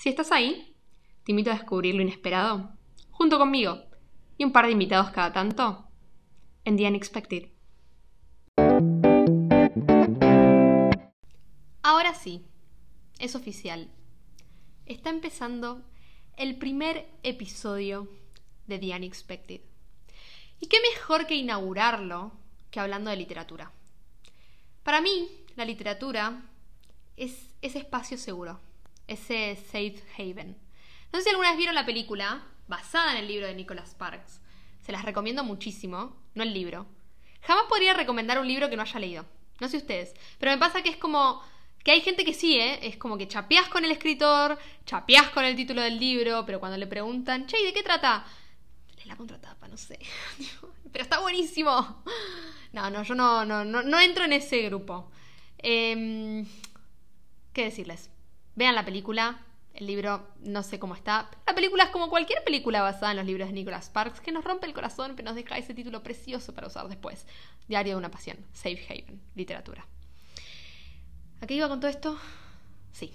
Si estás ahí, te invito a descubrir lo inesperado, junto conmigo y un par de invitados cada tanto, en The Unexpected. Ahora sí, es oficial. Está empezando el primer episodio de The Unexpected. Y qué mejor que inaugurarlo que hablando de literatura. Para mí, la literatura es ese espacio seguro, ese safe haven. No sé si alguna vez vieron la película basada en el libro de Nicholas Sparks. Se las recomiendo muchísimo, no el libro. Jamás podría recomendar un libro que no haya leído. No sé ustedes. Pero me pasa que es como que hay gente que sí, ¿eh? Es como que chapeás con el escritor, chapeás con el título del libro, pero cuando le preguntan, che, ¿y de qué trata? Lee la contratapa, no sé. pero está buenísimo. No, no, yo no, no, no, entro en ese grupo. Em, ¿Qué decirles? Vean la película. El libro no sé cómo está. La película es como cualquier película basada en los libros de Nicholas Sparks, que nos rompe el corazón, pero nos deja ese título precioso para usar después. Diario de una pasión. Safe Haven. Literatura. ¿A qué iba con todo esto? Sí,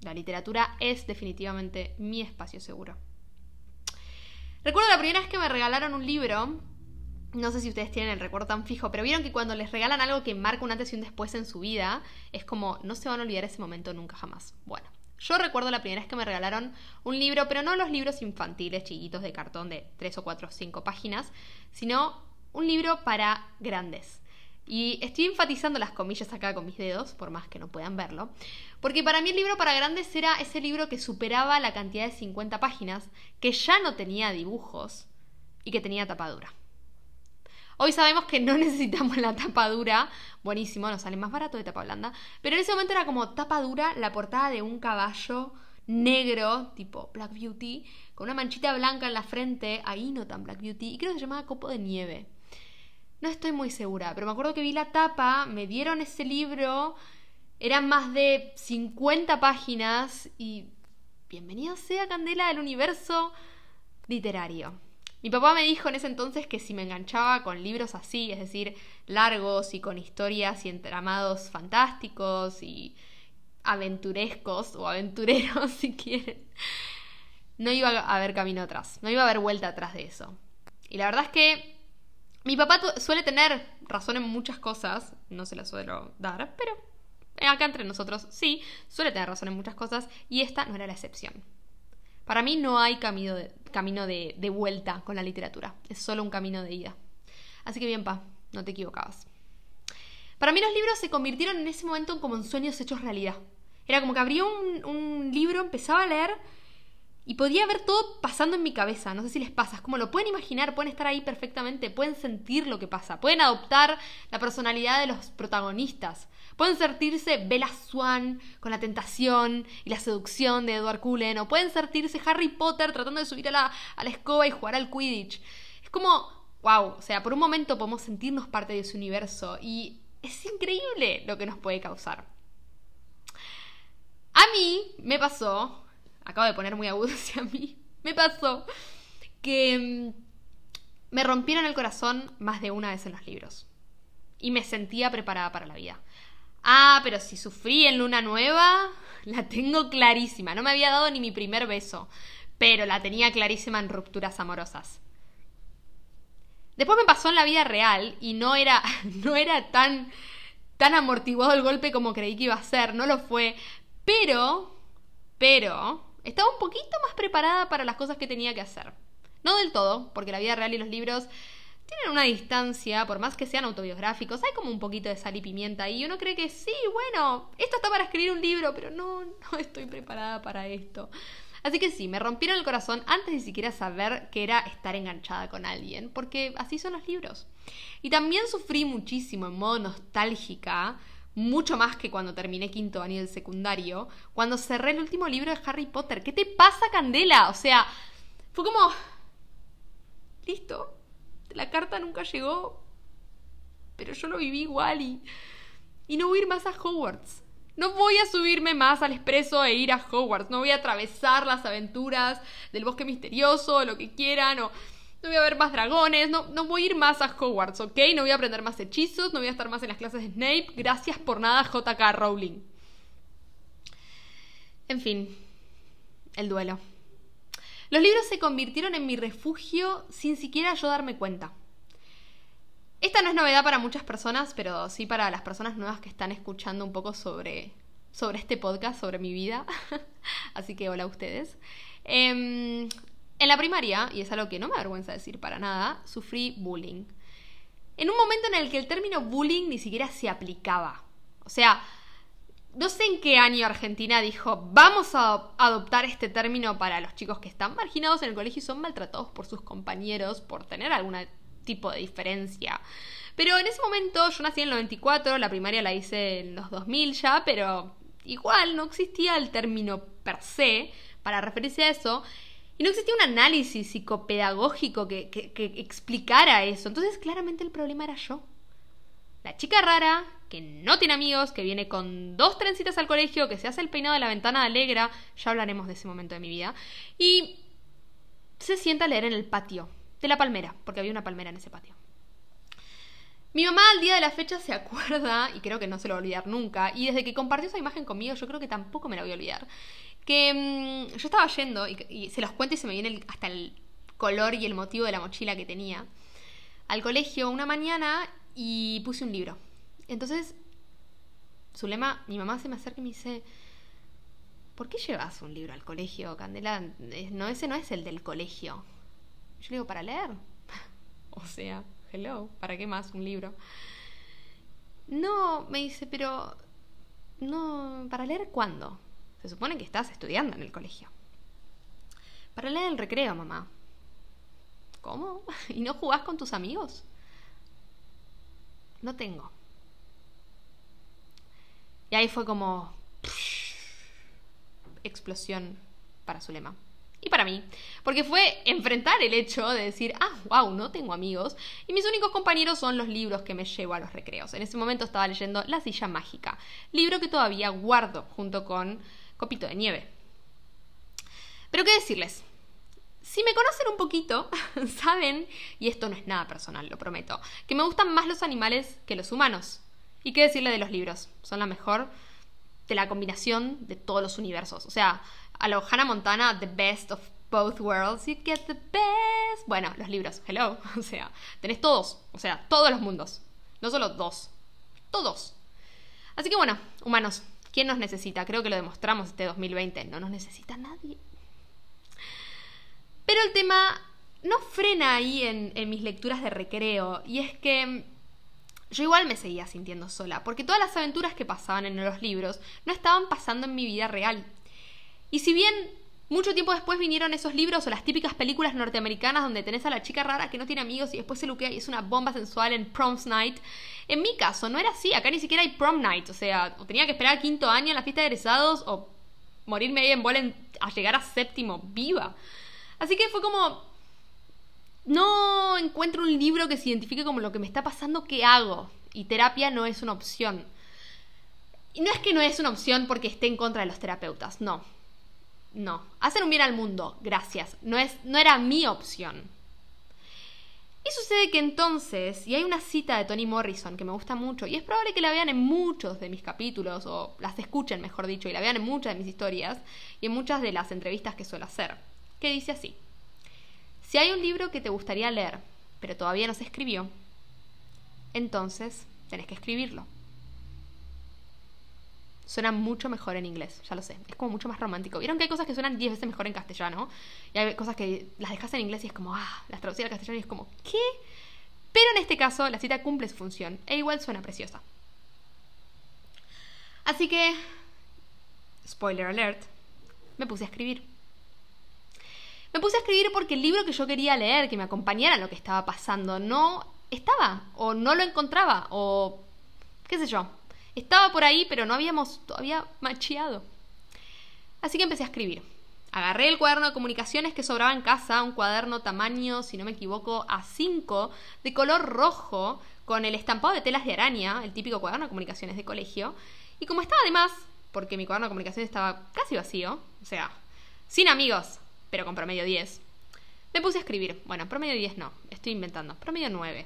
la literatura es definitivamente mi espacio seguro. Recuerdo la primera vez que me regalaron un libro, no sé si ustedes tienen el recuerdo tan fijo, pero vieron que cuando les regalan algo que marca un antes y un después en su vida, es como no se van a olvidar ese momento nunca jamás. Bueno, yo recuerdo la primera vez que me regalaron un libro, pero no los libros infantiles chiquitos de cartón de 3 o 4 o 5 páginas, sino un libro para grandes. Y estoy enfatizando las comillas acá con mis dedos, por más que no puedan verlo, porque para mí el libro para grandes era ese libro que superaba la cantidad de 50 páginas, que ya no tenía dibujos y que tenía tapadura. Hoy sabemos que no necesitamos la tapa dura, buenísimo, nos sale más barato de tapa blanda, pero en ese momento era como tapa dura la portada de un caballo negro, tipo Black Beauty, con una manchita blanca en la frente, ahí no tan Black Beauty, y creo que se llamaba Copo de Nieve. No estoy muy segura, pero me acuerdo que vi la tapa, me dieron ese libro, eran más de 50 páginas y bienvenido sea Candela del universo literario. Mi papá me dijo en ese entonces que si me enganchaba con libros así, es decir, largos y con historias y entramados fantásticos y aventurescos o aventureros si quieren, no iba a haber camino atrás, no iba a haber vuelta atrás de eso. Y la verdad es que mi papá suele tener razón en muchas cosas, no se la suelo dar, pero acá entre nosotros sí, suele tener razón en muchas cosas y esta no era la excepción. Para mí no hay camino de, camino de, vuelta con la literatura, es solo un camino de ida. Así que bien, pa, no te equivocabas. Para mí los libros se convirtieron en ese momento como en sueños hechos realidad. Era como que abría un, un libro, empezaba a leer y podía ver todo pasando en mi cabeza, no sé si les pasa, es como lo pueden imaginar, pueden estar ahí perfectamente, pueden sentir lo que pasa, pueden adoptar la personalidad de los protagonistas, pueden sentirse Bella Swan con la tentación y la seducción de Edward Cullen, o pueden sentirse Harry Potter tratando de subir a la, escoba y jugar al Quidditch. Es como, wow, o sea, por un momento podemos sentirnos parte de ese universo y es increíble lo que nos puede causar. A mí me pasó acabo de poner muy agudo hacia mí, me pasó que mm, me rompieron el corazón más de una vez en los libros. Y me sentía preparada para la vida. Ah, pero si sufrí en Luna Nueva, la tengo clarísima. No me había dado ni mi primer beso, pero la tenía clarísima en rupturas amorosas. Después me pasó en la vida real y no era, no era tan, tan amortiguado el golpe como creí que iba a ser, no lo fue. Pero, pero, estaba un poquito más preparada para las cosas que tenía que hacer. No del todo, porque la vida real y los libros tienen una distancia, por más que sean autobiográficos, hay como un poquito de sal y pimienta y uno cree que sí, bueno, esto está para escribir un libro, pero no, no estoy preparada para esto. Así que sí, me rompieron el corazón antes de siquiera saber que era estar enganchada con alguien, porque así son los libros. Y también sufrí muchísimo en modo nostálgica mucho más que cuando terminé quinto año del secundario, cuando cerré el último libro de Harry Potter. ¿Qué te pasa, Candela? O sea, fue como... Listo. La carta nunca llegó. Pero yo lo viví igual y... Y no voy a ir más a Hogwarts. No voy a subirme más al expreso e ir a Hogwarts. No voy a atravesar las aventuras del bosque misterioso, o lo que quieran, no voy a ver más dragones, no, no voy a ir más a Hogwarts, ¿ok? No voy a aprender más hechizos, no voy a estar más en las clases de Snape. Gracias por nada, JK Rowling. En fin, el duelo. Los libros se convirtieron en mi refugio sin siquiera yo darme cuenta. Esta no es novedad para muchas personas, pero sí para las personas nuevas que están escuchando un poco sobre, sobre este podcast, sobre mi vida. Así que hola a ustedes. Em, en la primaria, y es algo que no me avergüenza decir para nada, sufrí bullying. En un momento en el que el término bullying ni siquiera se aplicaba. O sea, no sé en qué año Argentina dijo, vamos a adoptar este término para los chicos que están marginados en el colegio y son maltratados por sus compañeros por tener algún tipo de diferencia. Pero en ese momento yo nací en el 94, la primaria la hice en los 2000 ya, pero igual no existía el término per se para referirse a eso. Y no existía un análisis psicopedagógico que, que explicara eso. Entonces claramente el problema era yo. La chica rara, que no tiene amigos, que viene con dos trencitas al colegio, que se hace el peinado de la ventana de alegra, ya hablaremos de ese momento de mi vida, y se sienta a leer en el patio de la palmera, porque había una palmera en ese patio. Mi mamá al día de la fecha se acuerda, y creo que no se lo va a olvidar nunca, y desde que compartió esa imagen conmigo, yo creo que tampoco me la voy a olvidar, que mm, yo estaba yendo, y, se los cuento y se me viene hasta el color y el motivo de la mochila que tenía, al colegio una mañana y puse un libro. Entonces, Zulema, mi mamá se me acerca y me dice, ¿por qué llevas un libro al colegio, Candela? No, ese no es el del colegio. Yo le digo, para leer. o sea, hello, ¿para qué más un libro? No, me dice, pero... No, ¿para leer cuándo? Se supone que estás estudiando en el colegio. Para leer el recreo, mamá. ¿Cómo? ¿Y no jugás con tus amigos? no tengo. Y ahí fue como explosión para Zulema. Y para mí, porque fue enfrentar el hecho de decir, ah, wow, no tengo amigos, y mis únicos compañeros son los libros que me llevo a los recreos. En ese momento estaba leyendo La silla mágica, libro que todavía guardo junto con Copito de Nieve. Pero qué decirles, si me conocen un poquito, saben, y esto no es nada personal, lo prometo, que me gustan más los animales que los humanos. ¿Y qué decirle de los libros? Son la mejor de la combinación de todos los universos. O sea, a lo Hannah Montana, the best of both worlds, you get the best. Bueno, los libros, hello. O sea, tenés todos, o sea, todos los mundos. No solo dos, todos. Así que bueno, humanos, ¿quién nos necesita? Creo que lo demostramos este 2020. No nos necesita nadie. Pero el tema no frena ahí en, mis lecturas de recreo, y es que yo igual me seguía sintiendo sola, porque todas las aventuras que pasaban en los libros no estaban pasando en mi vida real. Y si bien mucho tiempo después vinieron esos libros o las típicas películas norteamericanas donde tenés a la chica rara que no tiene amigos y después se luquea y es una bomba sensual en Prom's Night, en mi caso no era así, acá ni siquiera hay Prom Night, o sea, o tenía que esperar quinto año en la fiesta de egresados o morirme ahí en bola a llegar a séptimo viva. Así que fue como, no encuentro un libro que se identifique como lo que me está pasando, ¿qué hago? Y terapia no es una opción. Y no es que no es una opción porque esté en contra de los terapeutas, no. No. Hacen un bien al mundo, gracias. No, es, no era mi opción. Y sucede que entonces, y hay una cita de Toni Morrison que me gusta mucho, y es probable que la vean en muchos de mis capítulos, o las escuchen, mejor dicho, y la vean en muchas de mis historias, y en muchas de las entrevistas que suelo hacer que dice así. Si hay un libro que te gustaría leer, pero todavía no se escribió, entonces tenés que escribirlo. Suena mucho mejor en inglés, ya lo sé. Es como mucho más romántico. Vieron que hay cosas que suenan 10 veces mejor en castellano. Y hay cosas que las dejas en inglés y es como, ah, las traducís al castellano y es como, ¿qué? Pero en este caso, la cita cumple su función e igual suena preciosa. Así que, spoiler alert, me puse a escribir. Me puse a escribir porque el libro que yo quería leer, que me acompañara en lo que estaba pasando, no estaba, o no lo encontraba, o qué sé yo. Estaba por ahí, pero no habíamos todavía macheado. Así que empecé a escribir. Agarré el cuaderno de comunicaciones que sobraba en casa, un cuaderno tamaño, si no me equivoco, A5, de color rojo, con el estampado de telas de araña, el típico cuaderno de comunicaciones de colegio. Y como estaba además, porque mi cuaderno de comunicaciones estaba casi vacío, o sea, sin amigos, pero con promedio 10. Me puse a escribir. Bueno, promedio 10 no, estoy inventando. Promedio 9.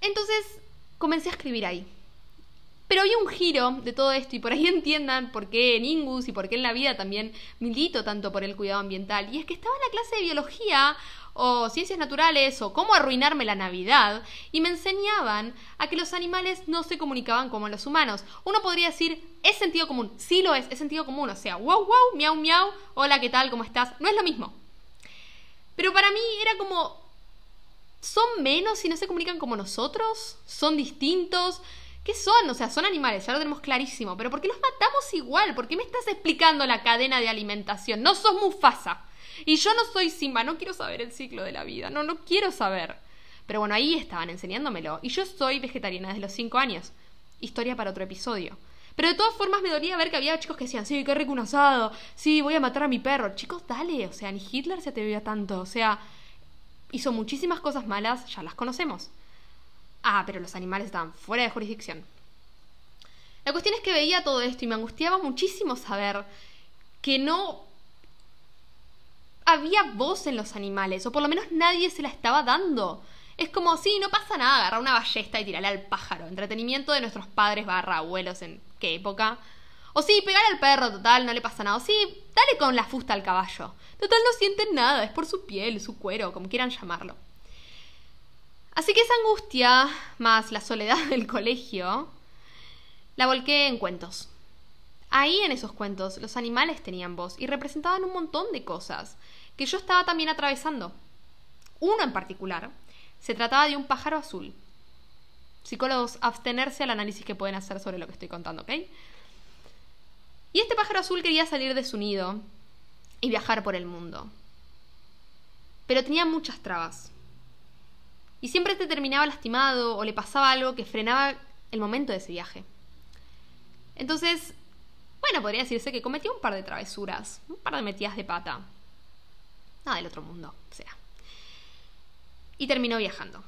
Entonces comencé a escribir ahí. Pero había un giro de todo esto y por ahí entiendan por qué en Ingus y por qué en la vida también milito tanto por el cuidado ambiental. Y es que estaba en la clase de biología o ciencias naturales o cómo arruinarme la Navidad y me enseñaban a que los animales no se comunicaban como los humanos. Uno podría decir, es sentido común, sí lo es, es sentido común, o sea, wow, wow, miau, miau, hola, ¿qué tal? ¿Cómo estás? No es lo mismo. Pero para mí era como, ¿son menos si no se comunican como nosotros? ¿Son distintos? ¿Qué son? O sea, son animales, ya lo tenemos clarísimo. Pero ¿por qué los matamos igual? ¿Por qué me estás explicando la cadena de alimentación? No sos Mufasa. Y yo no soy Simba, no quiero saber el ciclo de la vida. No, no quiero saber. Pero bueno, ahí estaban enseñándomelo. Y yo soy vegetariana desde los 5 años. Historia para otro episodio. Pero de todas formas me dolía ver que había chicos que decían, sí, qué rico un asado, sí, voy a matar a mi perro. Chicos, dale, o sea, ni Hitler se atrevía tanto, o sea, hizo muchísimas cosas malas, ya las conocemos. Ah, pero los animales estaban fuera de jurisdicción. La cuestión es que veía todo esto y me angustiaba muchísimo saber que no había voz en los animales, o por lo menos nadie se la estaba dando. Es como, sí, no pasa nada, agarrar una ballesta y tirarle al pájaro. Entretenimiento de nuestros padres barra abuelos en qué época. O sí, pegar al perro, total, no le pasa nada. O sí, dale con la fusta al caballo. Total, no sienten nada, es por su piel, su cuero, como quieran llamarlo. Así que esa angustia, más la soledad del colegio, la volqué en cuentos. Ahí en esos cuentos los animales tenían voz y representaban un montón de cosas que yo estaba también atravesando. Uno en particular se trataba de un pájaro azul. Psicólogos, abstenerse al análisis que pueden hacer sobre lo que estoy contando, ¿ok? Y este pájaro azul quería salir de su nido y viajar por el mundo. Pero tenía muchas trabas. Y siempre te terminaba lastimado o le pasaba algo que frenaba el momento de ese viaje. Entonces, bueno, podría decirse que cometió un par de travesuras, un par de metidas de pata. Nada del otro mundo, o sea. Y terminó viajando.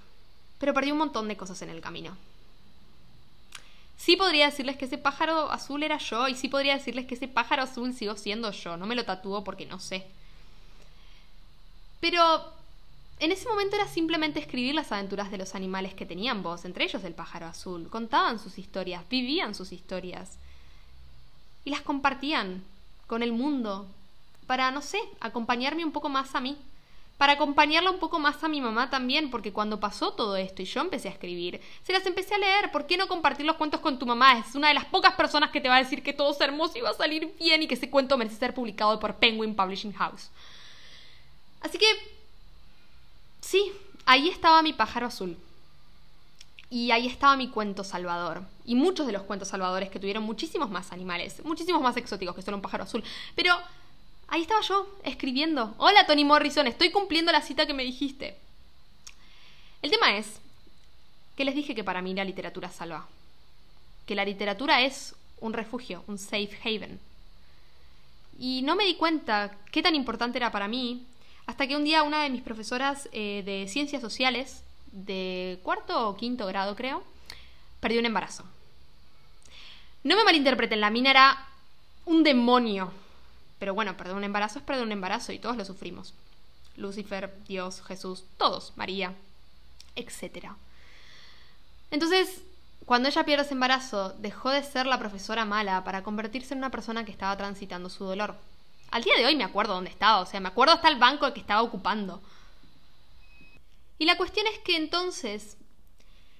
Pero perdió un montón de cosas en el camino. Sí podría decirles que ese pájaro azul era yo y sí podría decirles que ese pájaro azul sigo siendo yo. No me lo tatúo porque no sé. Pero en ese momento era simplemente escribir las aventuras de los animales que tenían voz, entre ellos el pájaro azul. Contaban sus historias, vivían sus historias. Y las compartían con el mundo para, no sé, acompañarme un poco más a mí. Para acompañarla un poco más a mi mamá también, porque cuando pasó todo esto y yo empecé a escribir, se las empecé a leer. ¿Por qué no compartir los cuentos con tu mamá? Es una de las pocas personas que te va a decir que todo es hermoso y va a salir bien y que ese cuento merece ser publicado por Penguin Publishing House. Así que Sí, ahí estaba mi pájaro azul. Y ahí estaba mi cuento salvador. Y muchos de los cuentos salvadores que tuvieron muchísimos más animales, muchísimos más exóticos que solo un pájaro azul. Pero ahí estaba yo, escribiendo. Hola Tony Morrison, estoy cumpliendo la cita que me dijiste. El tema es que les dije que para mí la literatura salva. Que la literatura es un refugio, un safe haven. Y no me di cuenta qué tan importante era para mí hasta que un día una de mis profesoras eh, de ciencias sociales, de cuarto o quinto grado creo, perdió un embarazo. No me malinterpreten, la mina era un demonio. Pero bueno, perder un embarazo es perder un embarazo y todos lo sufrimos. Lucifer, Dios, Jesús, todos, María, etc. Entonces, cuando ella pierde ese embarazo, dejó de ser la profesora mala para convertirse en una persona que estaba transitando su dolor. Al día de hoy me acuerdo dónde estaba, o sea, me acuerdo hasta el banco que estaba ocupando. Y la cuestión es que entonces,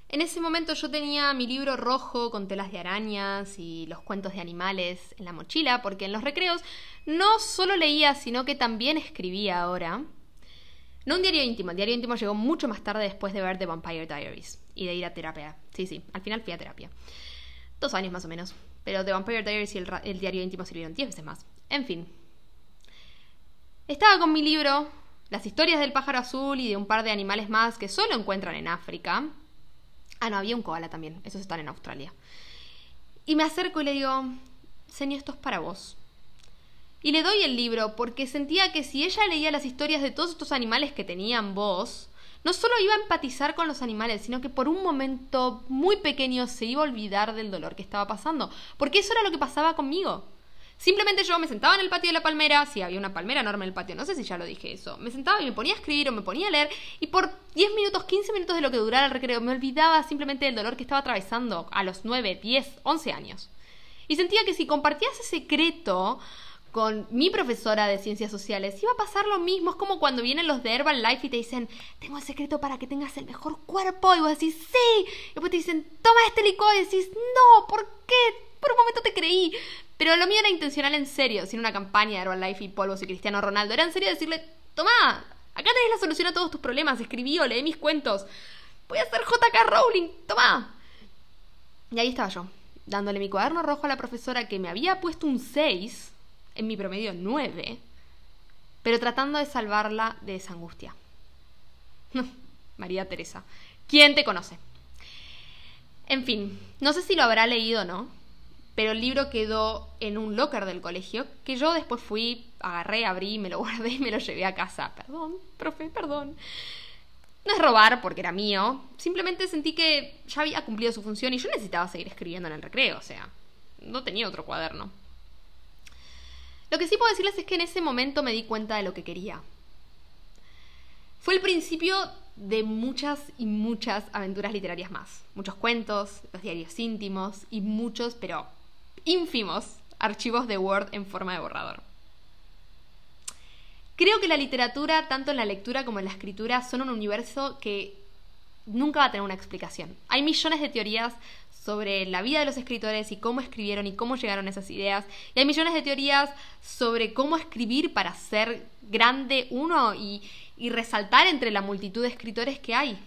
en ese momento yo tenía mi libro rojo con telas de arañas y los cuentos de animales en la mochila, porque en los recreos no solo leía, sino que también escribía ahora. No un diario íntimo, el diario íntimo llegó mucho más tarde después de ver The Vampire Diaries y de ir a terapia. Sí, sí, al final fui a terapia. Dos años más o menos. Pero The Vampire Diaries y el, el diario íntimo sirvieron diez veces más. En fin, estaba con mi libro, Las historias del pájaro azul y de un par de animales más que solo encuentran en África. Ah, no, había un koala también, esos están en Australia. Y me acerco y le digo, Señor, esto es para vos. Y le doy el libro porque sentía que si ella leía las historias de todos estos animales que tenían voz, no solo iba a empatizar con los animales, sino que por un momento muy pequeño se iba a olvidar del dolor que estaba pasando. Porque eso era lo que pasaba conmigo. Simplemente yo me sentaba en el patio de la palmera, si había una palmera enorme en el patio, no sé si ya lo dije eso. Me sentaba y me ponía a escribir o me ponía a leer y por 10 minutos, 15 minutos de lo que durara el recreo me olvidaba simplemente del dolor que estaba atravesando a los 9, 10, 11 años. Y sentía que si compartía ese secreto con mi profesora de ciencias sociales, iba a pasar lo mismo. Es como cuando vienen los de Herbalife y te dicen, tengo el secreto para que tengas el mejor cuerpo. Y vos decís, sí. Y después te dicen, toma este licor. Y decís, no, ¿por qué? Por un momento te creí. Pero lo mío era intencional en serio, sin una campaña de Herbalife y polvos y Cristiano Ronaldo. Era en serio decirle, toma, acá tenés la solución a todos tus problemas. Escribí o leí mis cuentos. Voy a ser JK Rowling, toma. Y ahí estaba yo, dándole mi cuaderno rojo a la profesora que me había puesto un 6 en mi promedio 9, pero tratando de salvarla de esa angustia. María Teresa, ¿quién te conoce? En fin, no sé si lo habrá leído o no, pero el libro quedó en un locker del colegio que yo después fui, agarré, abrí, me lo guardé y me lo llevé a casa. Perdón, profe, perdón. No es robar porque era mío, simplemente sentí que ya había cumplido su función y yo necesitaba seguir escribiendo en el recreo, o sea, no tenía otro cuaderno. Lo que sí puedo decirles es que en ese momento me di cuenta de lo que quería. Fue el principio de muchas y muchas aventuras literarias más. Muchos cuentos, los diarios íntimos y muchos, pero ínfimos, archivos de Word en forma de borrador. Creo que la literatura, tanto en la lectura como en la escritura, son un universo que nunca va a tener una explicación. Hay millones de teorías sobre la vida de los escritores y cómo escribieron y cómo llegaron a esas ideas. Y hay millones de teorías sobre cómo escribir para ser grande uno y, y resaltar entre la multitud de escritores que hay.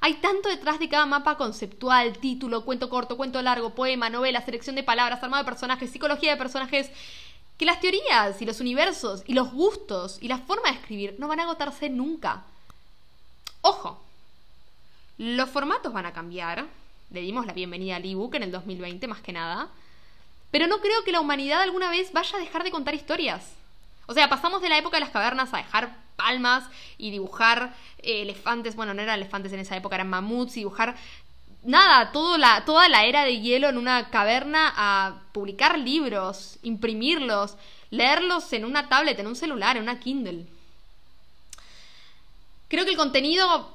Hay tanto detrás de cada mapa conceptual, título, cuento corto, cuento largo, poema, novela, selección de palabras, armado de personajes, psicología de personajes, que las teorías y los universos y los gustos y la forma de escribir no van a agotarse nunca. Ojo, los formatos van a cambiar, le dimos la bienvenida al ebook en el 2020 más que nada, pero no creo que la humanidad alguna vez vaya a dejar de contar historias. O sea, pasamos de la época de las cavernas a dejar palmas y dibujar eh, elefantes, bueno, no eran elefantes en esa época, eran mamuts, y dibujar nada, la, toda la era de hielo en una caverna a publicar libros, imprimirlos, leerlos en una tablet, en un celular, en una Kindle. Creo que el contenido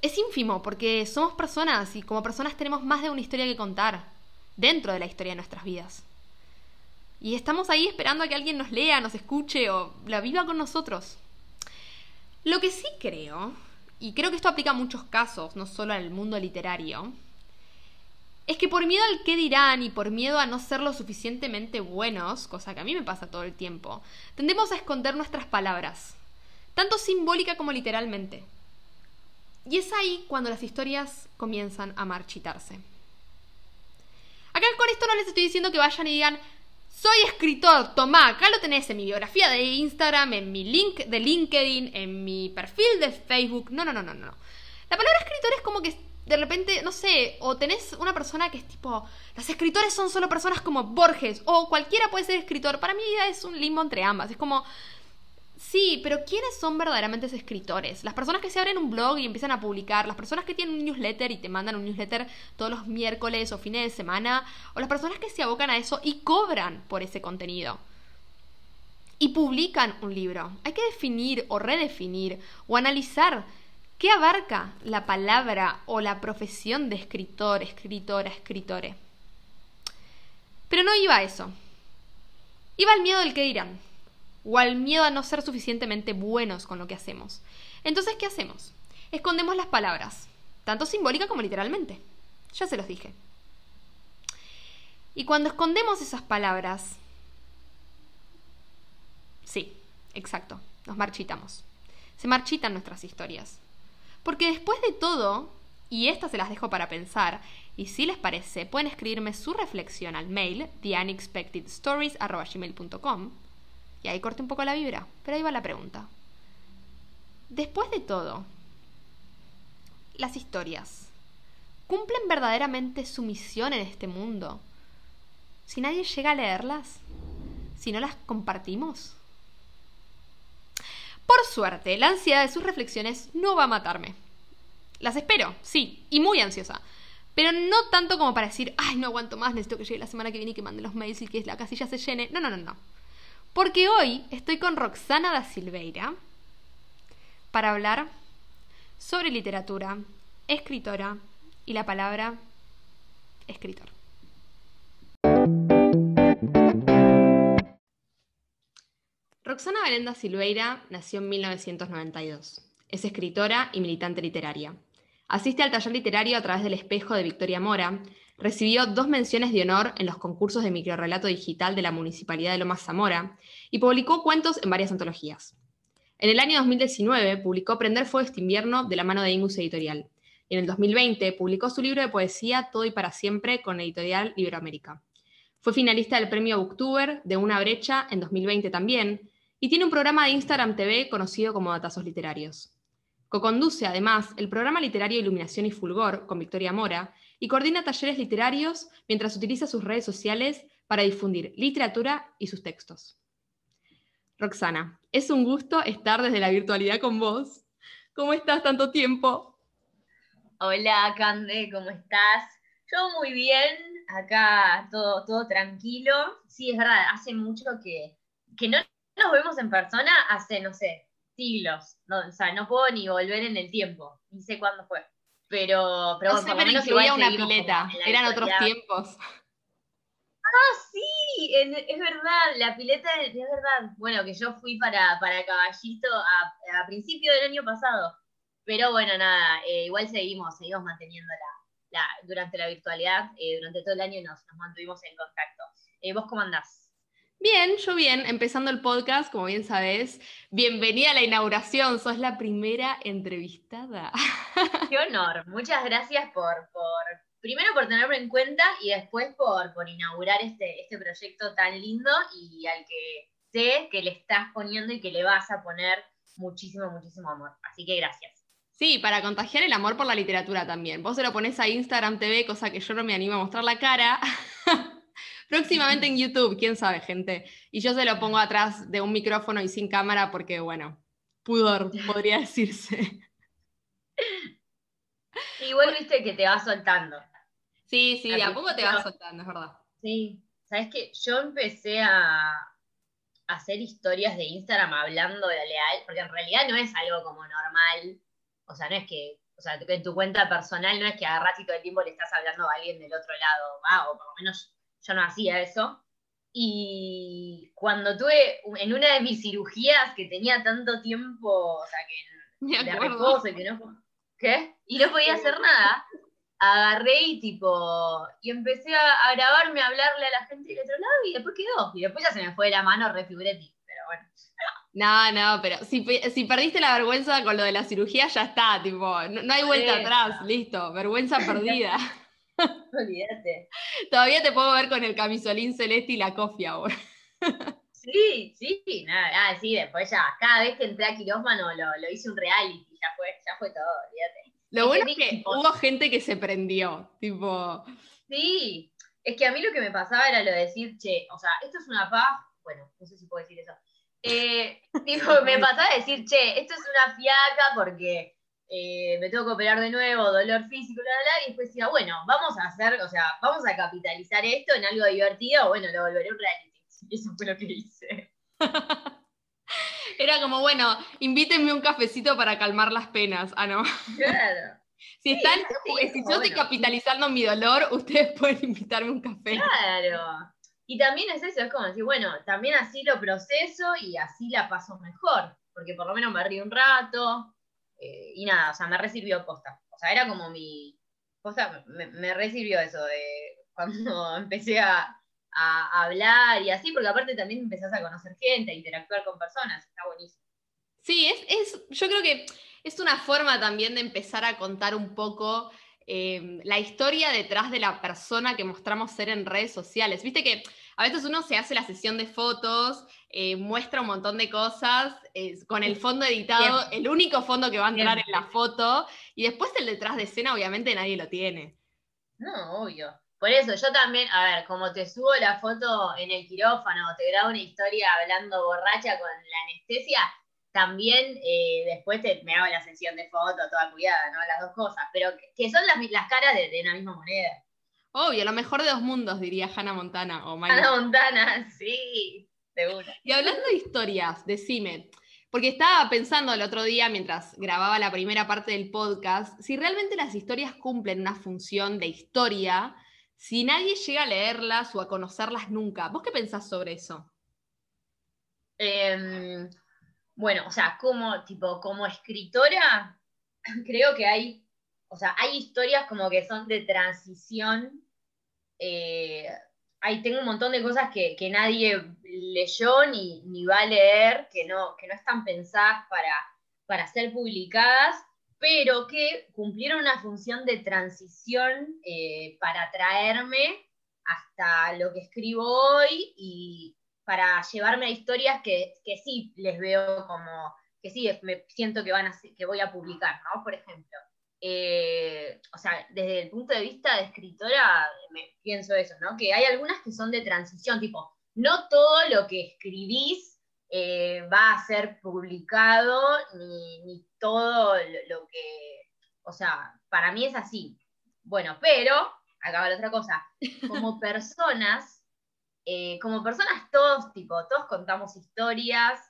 es ínfimo porque somos personas y como personas tenemos más de una historia que contar dentro de la historia de nuestras vidas. Y estamos ahí esperando a que alguien nos lea, nos escuche o la viva con nosotros. Lo que sí creo, y creo que esto aplica a muchos casos, no solo al mundo literario, es que por miedo al qué dirán y por miedo a no ser lo suficientemente buenos, cosa que a mí me pasa todo el tiempo, tendemos a esconder nuestras palabras, tanto simbólica como literalmente. Y es ahí cuando las historias comienzan a marchitarse. Acá con esto no les estoy diciendo que vayan y digan, soy escritor, tomá, acá lo tenés en mi biografía de Instagram, en mi link de LinkedIn, en mi perfil de Facebook. No, no, no, no, no. La palabra escritor es como que de repente, no sé, o tenés una persona que es tipo, los escritores son solo personas como Borges, o cualquiera puede ser escritor. Para mí es un limbo entre ambas. Es como, Sí, pero ¿quiénes son verdaderamente escritores? Las personas que se abren un blog y empiezan a publicar, las personas que tienen un newsletter y te mandan un newsletter todos los miércoles o fines de semana, o las personas que se abocan a eso y cobran por ese contenido. Y publican un libro. Hay que definir o redefinir o analizar qué abarca la palabra o la profesión de escritor, escritora, escritore. Pero no iba a eso. Iba al miedo del que dirán o al miedo a no ser suficientemente buenos con lo que hacemos. Entonces, ¿qué hacemos? Escondemos las palabras, tanto simbólica como literalmente. Ya se los dije. Y cuando escondemos esas palabras, sí, exacto, nos marchitamos. Se marchitan nuestras historias. Porque después de todo, y estas se las dejo para pensar, y si les parece, pueden escribirme su reflexión al mail theunexpectedstories.com y ahí corte un poco la vibra, pero ahí va la pregunta. Después de todo, las historias cumplen verdaderamente su misión en este mundo si nadie llega a leerlas, si no las compartimos. Por suerte, la ansiedad de sus reflexiones no va a matarme. Las espero, sí, y muy ansiosa. Pero no tanto como para decir, ay, no aguanto más, necesito que llegue la semana que viene y que mande los mails y que la casilla se llene. No, no, no, no. Porque hoy estoy con Roxana da Silveira para hablar sobre literatura, escritora y la palabra escritor. Roxana Valenda Silveira nació en 1992. Es escritora y militante literaria. Asiste al taller literario a través del espejo de Victoria Mora. Recibió dos menciones de honor en los concursos de microrelato digital de la Municipalidad de Lomas Zamora y publicó cuentos en varias antologías. En el año 2019 publicó Prender Fuego este invierno de la mano de Ingus Editorial. Y en el 2020 publicó su libro de poesía Todo y para siempre con Editorial Iberoamérica. Fue finalista del premio Booktuber de Una Brecha en 2020 también y tiene un programa de Instagram TV conocido como Datazos Literarios. Co-conduce además el programa literario Iluminación y Fulgor con Victoria Mora y coordina talleres literarios mientras utiliza sus redes sociales para difundir literatura y sus textos. Roxana, es un gusto estar desde la virtualidad con vos. ¿Cómo estás tanto tiempo? Hola, Cande, ¿cómo estás? Yo muy bien, acá todo, todo tranquilo. Sí, es verdad, hace mucho que, que no nos vemos en persona hace, no sé, siglos. No, o sea, no puedo ni volver en el tiempo. Ni sé cuándo fue. Pero, pero no sé, pero incluía una pileta. Eran otros tiempos. Ah, sí, es, verdad, la pileta es, verdad. Bueno, que yo fui para, para Caballito a, a principio del año pasado. Pero bueno, nada, eh, igual seguimos, seguimos manteniendo la, la, durante la virtualidad, eh, durante todo el año nos, nos mantuvimos en contacto. Eh, ¿Vos cómo andás? Bien, yo bien, empezando el podcast, como bien sabes. Bienvenida a la inauguración, sos la primera entrevistada. Qué honor, muchas gracias por, por primero por tenerme en cuenta y después por, por inaugurar este, este proyecto tan lindo y al que sé que le estás poniendo y que le vas a poner muchísimo, muchísimo amor. Así que gracias. Sí, para contagiar el amor por la literatura también. Vos se lo pones a Instagram TV, cosa que yo no me animo a mostrar la cara. Próximamente en YouTube, quién sabe, gente. Y yo se lo pongo atrás de un micrófono y sin cámara porque, bueno, pudor, podría decirse. Igual viste que te va soltando. Sí, sí, a poco te va soltando, es verdad. Sí, sabes que yo empecé a hacer historias de Instagram hablando de leal, porque en realidad no es algo como normal. O sea, no es que, o sea, en tu cuenta personal no es que agarras y todo el tiempo le estás hablando a alguien del otro lado, ah, o por lo menos yo no hacía eso. Y cuando tuve en una de mis cirugías que tenía tanto tiempo, o sea, que de reposo y que no. ¿Qué? Y no podía hacer nada. Agarré y tipo. Y empecé a, grabarme, a hablarle a la gente del otro lado y después quedó. Y después ya se me fue de la mano refiguretti, pero bueno. No, no, pero si, si, perdiste la vergüenza con lo de la cirugía, ya está, tipo, no, hay vuelta atrás, listo, vergüenza perdida. Olvídate. Todavía te puedo ver con el camisolín celeste y la cofia ahora. Sí, sí, nada, ah, sí, después ya, cada vez que entré a quirófano lo, lo hice un reality, ya fue, ya fue todo, olvídate. Lo bueno es que hubo gente que se prendió, tipo. Sí, es que a mí lo que me pasaba era lo de decir, che, o sea, esto es una paz, bueno, no sé si puedo decir eso. Eh, tipo, me pasaba a decir, che, esto es una fiaca porque eh, me tengo que operar de nuevo, dolor físico, bla, bla, y después decía, bueno, vamos a hacer, o sea, vamos a capitalizar esto en algo divertido, bueno, lo volveré un reality. Y eso fue lo que hice. Era como, bueno, invítenme un cafecito para calmar las penas. Ah, no. Claro. Si, están, si yo estoy capitalizando mi dolor, ustedes pueden invitarme un café. Claro. Y también es eso, es como decir, bueno, también así lo proceso y así la paso mejor, porque por lo menos me río un rato, eh, y nada, o sea, me recibió posta. O sea, era como mi. Posta, me, me recibió eso de cuando empecé a, hablar y así, porque aparte también empezás a conocer gente, a interactuar con personas, está buenísimo. Sí, es, es, yo creo que es una forma también de empezar a contar un poco eh, la historia detrás de la persona que mostramos ser en redes sociales. Viste que a veces uno se hace la sesión de fotos, eh, muestra un montón de cosas con el fondo editado, el único fondo que va a entrar en la foto, y después el detrás de escena obviamente nadie lo tiene. No, obvio. Por eso yo también, a ver, como te subo la foto en el quirófano, te grabo una historia hablando borracha con la anestesia, también eh, después me hago la sesión de foto, toda cuidada, ¿no? Las dos cosas, pero que, son las, las caras de, una misma moneda. Obvio, lo mejor de dos mundos, diría Hannah Montana o Hannah Montana, sí, seguro. Y hablando de historias, decime, porque estaba pensando el otro día mientras grababa la primera parte del podcast, si realmente las historias cumplen una función de historia, si nadie llega a leerlas o a conocerlas nunca. ¿Vos qué pensás sobre eso? Eh, bueno, o sea, como, tipo, como escritora, creo que hay, o sea, hay historias como que son de transición. Eh, tengo un montón de cosas que, nadie leyó ni, ni, va a leer, que no, que no están pensadas para, para ser publicadas, pero que cumplieron una función de transición eh, para traerme hasta lo que escribo hoy y, para llevarme a historias que, sí les veo como, que sí me siento que, van a, que voy a publicar, ¿no? Por ejemplo. Eh, o sea, desde el punto de vista de escritora, me pienso eso, ¿no? Que hay algunas que son de transición, tipo, no todo lo que escribís eh, va a ser publicado, ni, todo lo, que, o sea, para mí es así. Bueno, pero, acaba la otra cosa, como personas, eh, como personas todos, tipo, todos contamos historias,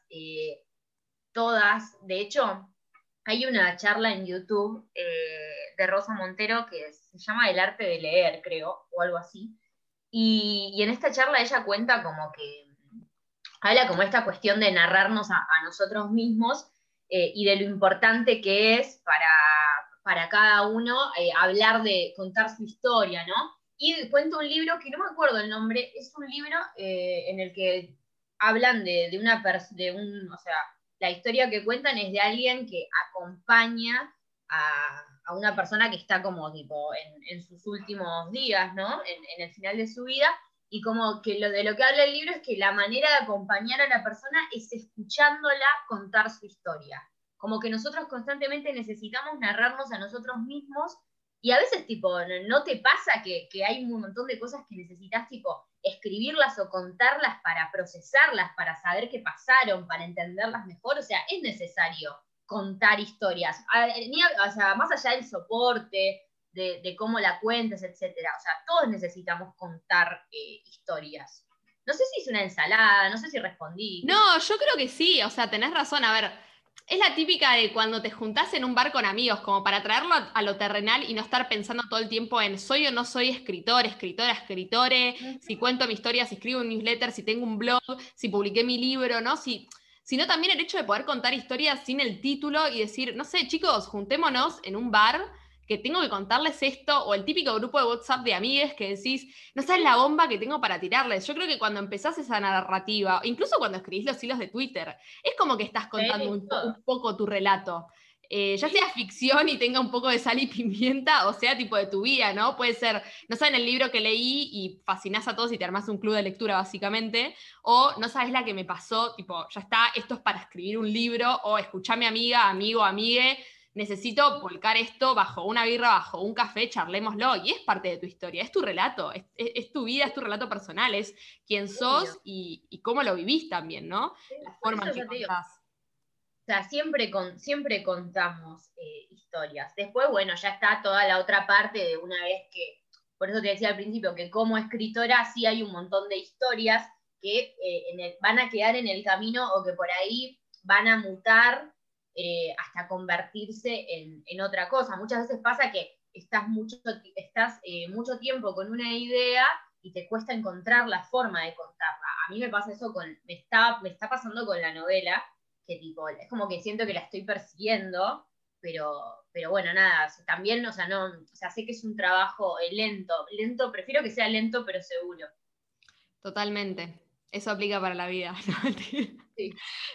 todas, de hecho, hay una charla en YouTube eh, de Rosa Montero que se llama El arte de leer, creo, o algo así. Y, en esta charla ella cuenta como que habla como esta cuestión de narrarnos a, nosotros mismos y de lo importante que es para, para cada uno hablar de contar su historia, ¿no? Y cuento un libro que no me acuerdo el nombre, es un libro eh, en el que hablan de, una de un, o sea, la historia que cuentan es de alguien que acompaña a, una persona que está como tipo en, sus últimos días, ¿no? En, el final de su vida, y como que lo de lo que habla el libro es que la manera de acompañar a la persona es escuchándola contar su historia. Como que nosotros constantemente necesitamos narrarnos a nosotros mismos y a veces, tipo, ¿no te pasa que, hay un montón de cosas que necesitas, tipo, escribirlas o contarlas para procesarlas, para saber qué pasaron, para entenderlas mejor? O sea, es necesario contar historias, o sea, más allá del soporte, de, cómo la cuentes, etcétera. O sea, todos necesitamos contar eh, historias. No sé si es una ensalada, no sé si respondí. No, yo creo que sí, o sea, tenés razón. A ver, es la típica de cuando te juntás en un bar con amigos, como para traerlo a, lo terrenal y no estar pensando todo el tiempo en soy o no soy escritor, escritora, escritore, si cuento mi historia, si escribo un newsletter, si tengo un blog, si publiqué mi libro, ¿no? Si, sino también el hecho de poder contar historias sin el título y decir, no sé, chicos, juntémonos en un bar que tengo que contarles esto, o el típico grupo de WhatsApp de amigues que decís, no sabes la bomba que tengo para tirarles. Yo creo que cuando empezás esa narrativa, incluso cuando escribís los hilos de Twitter, es como que estás contando un, poco tu relato. Eh, ya sea ficción y tenga un poco de sal y pimienta, o sea, tipo de tu vida, ¿no? Puede ser, no saben el libro que leí y fascinás a todos y te armás un club de lectura, básicamente, o no sabes la que me pasó, tipo, ya está, esto es para escribir un libro, o escuchame amiga, amigo, amigue, necesito volcar esto bajo una birra, bajo un café, charlémoslo. Y es parte de tu historia, es tu relato, es, tu vida, es tu relato personal, es quién sos y, cómo lo vivís también, ¿no? La forma en que contás. O sea, siempre, con, siempre contamos eh, historias. Después, bueno, ya está toda la otra parte de una vez que, por eso te decía al principio, que como escritora sí hay un montón de historias que eh, van a quedar en el camino o que por ahí van a mutar eh, hasta convertirse en, otra cosa. Muchas veces pasa que estás mucho, estás, eh, mucho tiempo con una idea y te cuesta encontrar la forma de contarla. A mí me pasa eso con, me está, me está pasando con la novela, que tipo, es como que siento que la estoy persiguiendo, pero, pero bueno, nada, también, o sea, no, o sea, sé que es un trabajo lento, lento, prefiero que sea lento, pero seguro. Totalmente. Eso aplica para la vida. sí.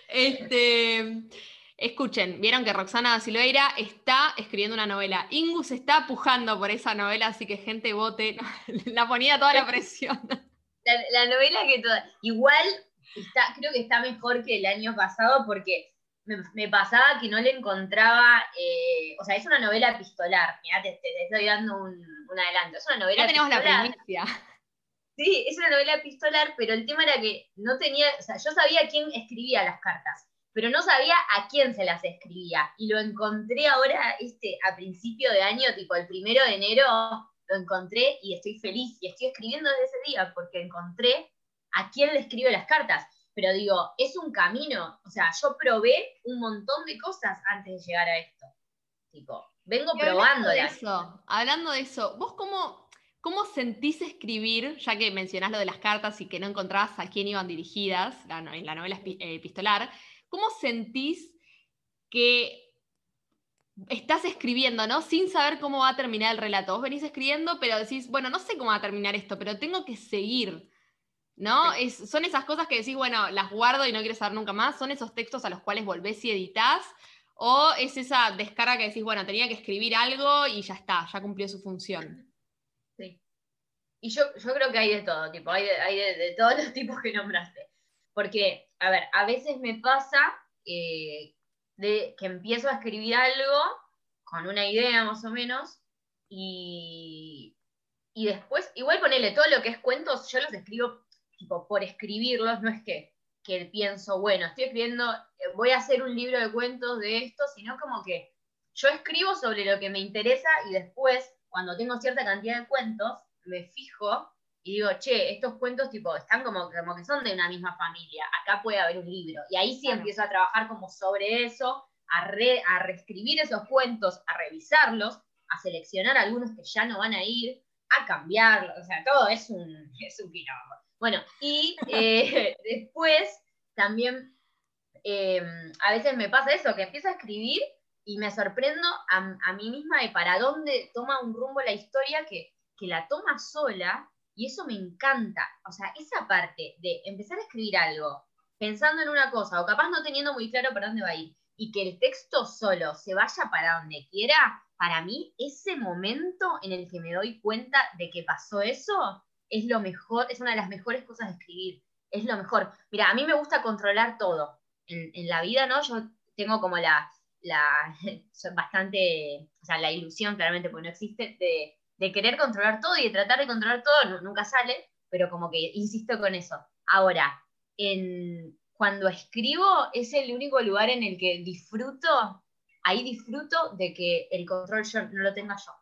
Este, Escuchen, vieron que Roxana Silveira está escribiendo una novela. Ingus está pujando por esa novela, así que gente vote. la ponía toda la presión. La, novela que toda. Igual está, creo que está mejor que el año pasado porque me, pasaba que no le encontraba. Eh, o sea, es una novela epistolar. Mirá, te, estoy dando un, adelanto. Es una novela ya tenemos la primicia. Sí, es una novela epistolar, pero el tema era que no tenía. O sea, yo sabía quién escribía las cartas pero no sabía a quién se las escribía. Y lo encontré ahora, este, a principio de año, tipo el primero de enero, lo encontré y estoy feliz. Y estoy escribiendo desde ese día porque encontré a quién le escribo las cartas. Pero digo, es un camino. O sea, yo probé un montón de cosas antes de llegar a esto. Tipo, vengo probando. eso, hablando de eso, ¿vos cómo, cómo sentís escribir, ya que mencionás lo de las cartas y que no encontrabas a quién iban dirigidas en la novela epistolar, ¿cómo sentís que estás escribiendo, ¿no? Sin saber cómo va a terminar el relato. Vos venís escribiendo, pero decís, bueno, no sé cómo va a terminar esto, pero tengo que seguir. ¿No? son esas cosas que decís, bueno, las guardo y no quiero saber nunca más. Son esos textos a los cuales volvés y editas. O es esa descarga que decís, bueno, tenía que escribir algo y ya está, ya cumplió su función. Sí. Y yo, yo creo que hay de todo, tipo, hay, de, todos los tipos que nombraste. Porque, a ver, a veces me pasa eh, de que empiezo a escribir algo con una idea más o menos y, y después, igual ponerle todo lo que es cuentos, yo los escribo tipo por escribirlos, no es que, que pienso, bueno, estoy escribiendo, eh, voy a hacer un libro de cuentos de esto, sino como que yo escribo sobre lo que me interesa y después, cuando tengo cierta cantidad de cuentos, me fijo y digo, che, estos cuentos tipo están como, como que son de una misma familia, acá puede haber un libro. Y ahí sí empiezo a trabajar como sobre eso, a, a reescribir esos cuentos, a revisarlos, a seleccionar algunos que ya no van a ir, a cambiarlos, o sea, todo es un, es un quilombo. Bueno, y eh, después también em, a veces me pasa eso, que empiezo a escribir y me sorprendo a, a, mí misma de para dónde toma un rumbo la historia que, que la toma sola y eso me encanta. O sea, esa parte de empezar a escribir algo pensando en una cosa o capaz no teniendo muy claro para dónde va a ir y que el texto solo se vaya para donde quiera, para mí ese momento en el que me doy cuenta de que pasó eso es lo mejor, es una de las mejores cosas de escribir. Es lo mejor. Mira, a mí me gusta controlar todo. En, la vida, ¿no? Yo tengo como la, la bastante, o sea, la ilusión, claramente, porque no existe, de de querer controlar todo y de tratar de controlar todo, nunca sale, pero como que insisto con eso. Ahora, en, cuando escribo es el único lugar en el que disfruto, ahí disfruto de que el control yo no lo tenga yo.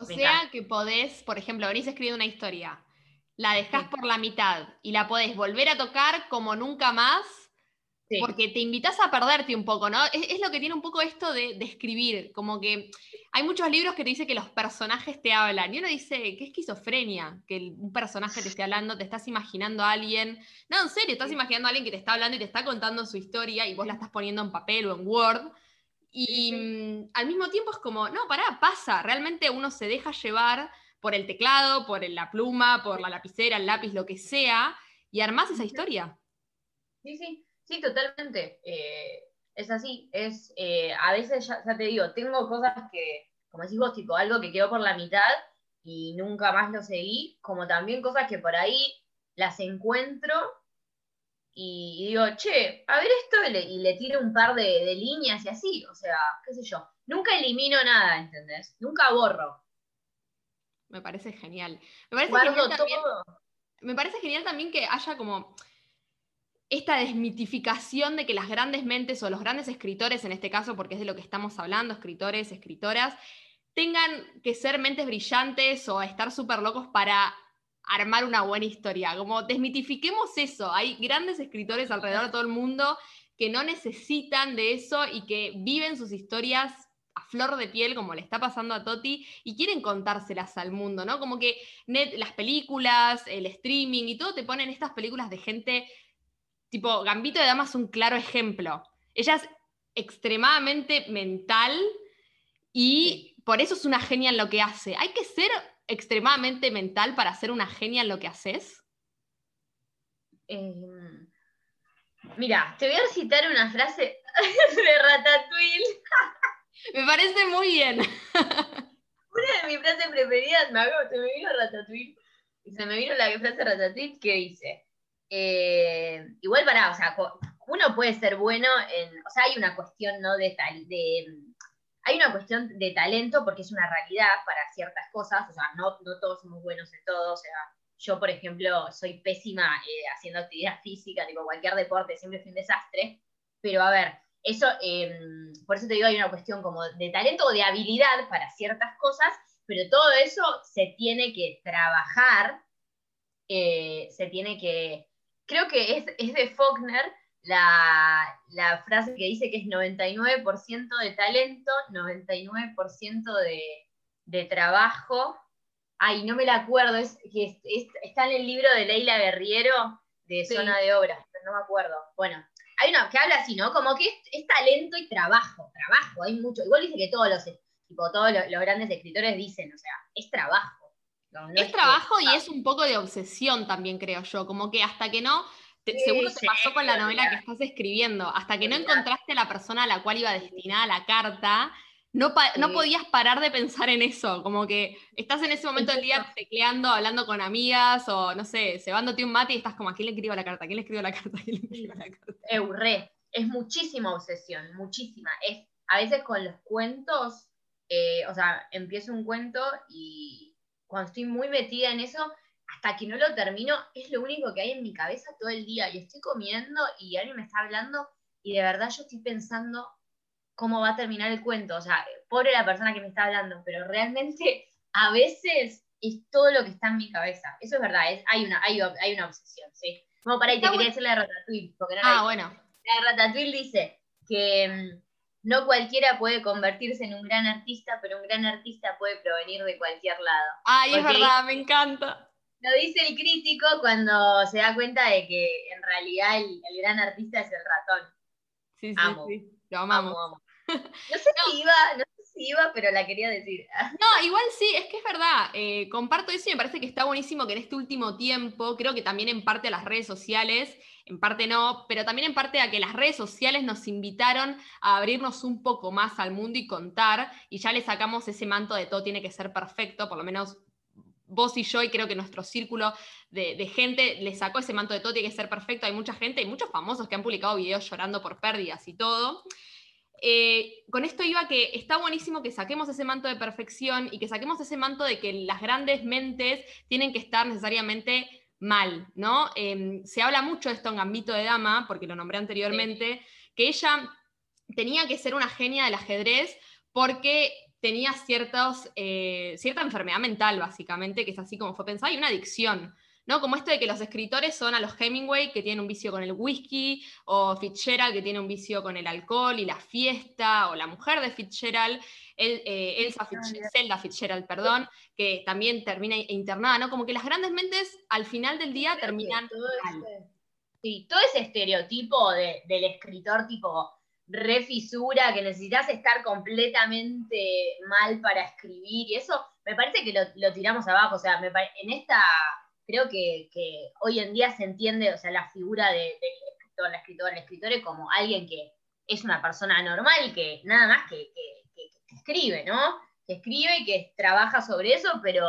O sea que podés, por ejemplo, venís escribiendo una historia, la dejás por la mitad y la podés volver a tocar como nunca más porque te invitas a perderte un poco, ¿no? Es, lo que tiene un poco esto de, escribir, como que hay muchos libros que te dicen que los personajes te hablan, y uno dice, qué esquizofrenia, que un personaje te esté hablando, te estás imaginando a alguien, no, en serio, estás imaginando a alguien que te está hablando y te está contando su historia y vos la estás poniendo en papel o en Word, y mm, al mismo tiempo es como, no, pará, pasa, realmente uno se deja llevar por el teclado, por la pluma, por la lapicera, el lápiz, lo que sea, y armás esa historia. Sí, sí. Sí, totalmente. Eh, es así. Es, eh, a veces, ya, te digo, tengo cosas que, como decís vos, tipo, algo que quedó por la mitad y nunca más lo seguí, como también cosas que por ahí las encuentro y digo, che, a ver esto, y le, tiro un par de, líneas y así, o sea, qué sé yo. Nunca elimino nada, ¿entendés? Nunca borro. Me parece genial. Me parece, genial también, me parece genial también que haya como esta desmitificación de que las grandes mentes o los grandes escritores, en este caso, porque es de lo que estamos hablando, escritores, escritoras, tengan que ser mentes brillantes o estar súper locos para armar una buena historia. Como desmitifiquemos eso. Hay grandes escritores alrededor de todo el mundo que no necesitan de eso y que viven sus historias a flor de piel, como le está pasando a Toti, y quieren contárselas al mundo, ¿no? Como que las películas, el streaming y todo te ponen estas películas de gente tipo, Gambito de Dama es un claro ejemplo. Ella es extremadamente mental y por eso es una genia en lo que hace. ¿Hay que ser extremadamente mental para ser una genia en lo que haces? Em, mira, te voy a citar una frase de Ratatouille. me parece muy bien. una de mis frases preferidas, me, se me vino Ratatouille, y se me vino la frase Ratatouille que dice, eh, igual para, o sea, uno puede ser bueno en, o sea, hay una cuestión, ¿no? De, tal, de, hay una cuestión de talento porque es una realidad para ciertas cosas, o sea, no, no todos somos buenos en todo, o sea, yo, por ejemplo, soy pésima eh, haciendo actividad física, tipo cualquier deporte, siempre es un desastre, pero a ver, eso, em, por eso te digo, hay una cuestión como de talento o de habilidad para ciertas cosas, pero todo eso se tiene que trabajar, eh, se tiene que, creo que es, de Faulkner la, frase que dice que es 99% de talento, 99% de, de trabajo. Ay, no me la acuerdo, es, está en el libro de Leila Guerriero de Zona de Obras, pero no me acuerdo. Bueno, hay una que habla así, ¿no? Como que es, talento y trabajo, trabajo, hay mucho. Igual dice que todos los, tipo, todos los, grandes escritores dicen, o sea, es trabajo. Es, trabajo y es un poco de obsesión también, creo yo, como que hasta que no, seguro te pasó con la novela que estás escribiendo, hasta que no encontraste la persona a la cual iba destinada la carta, no, no, podías parar de pensar en eso, como que estás en ese momento del día tecleando, hablando con amigas o no sé, cebándote un mate y estás como, ¿a quién le escribo la carta? ¿A quién le escribo la carta? ¿A quién le escribo la carta? Eurre, es muchísima obsesión, muchísima. Es, a veces con los cuentos, eh, o sea, empiezo un cuento y cuando estoy muy metida en eso, hasta que no lo termino, es lo único que hay en mi cabeza todo el día. Y estoy comiendo y alguien me está hablando y de verdad yo estoy pensando, cómo va a terminar el cuento. O sea, pobre la persona que me está hablando, pero realmente a veces es todo lo que está en mi cabeza. Eso es verdad, es, hay, una, hay, una obsesión, ¿sí? Bueno, para ahí, te quería decir la de Ratatouille. Porque ah, bueno. La de Ratatouille dice que mm, no cualquiera puede convertirse en un gran artista, pero un gran artista puede provenir de cualquier lado. Ay, es verdad, me encanta. Lo dice el crítico cuando se da cuenta de que en realidad el, gran artista es el ratón. Sí, sí, sí. Lo amamos. No sé si iba, no sé si iba, pero la quería decir. No, igual sí, es que es verdad. Eh, comparto eso y me parece que está buenísimo que en este último tiempo, creo que también en parte a las redes sociales, en parte no, pero también en parte a que las redes sociales nos invitaron a abrirnos un poco más al mundo y contar, y ya le sacamos ese manto de todo tiene que ser perfecto, por lo menos vos y yo, y creo que nuestro círculo de, gente le sacó ese manto de todo tiene que ser perfecto. Hay mucha gente, hay muchos famosos que han publicado videos llorando por pérdidas y todo. Eh, con esto iba que está buenísimo que saquemos ese manto de perfección y que saquemos ese manto de que las grandes mentes tienen que estar necesariamente mal, ¿no? Em, se habla mucho de esto en Gambito de Dama, porque lo nombré anteriormente, que ella tenía que ser una genia del ajedrez porque tenía ciertos, eh, cierta enfermedad mental, básicamente, que es así como fue pensada, y una adicción. ¿no? Como esto de que los escritores son a los Hemingway, que tienen un vicio con el whisky, o Fitzgerald, que tiene un vicio con el alcohol y la fiesta, o la mujer de Fitzgerald, eh, Elsa Fitzgerald, Zelda Fitzgerald, perdón, que también termina internada, ¿no? Como que las grandes mentes al final del día terminan todo Ese, sí, todo ese estereotipo del escritor tipo refisura, que necesitas estar completamente mal para escribir, y eso me parece que lo, tiramos abajo, o sea, en esta creo que, hoy en día se entiende, o sea, la figura del de escritor, la escritora, el escritor es como alguien que es una persona normal, que nada más que, escribe, ¿no? Que escribe y que trabaja sobre eso, pero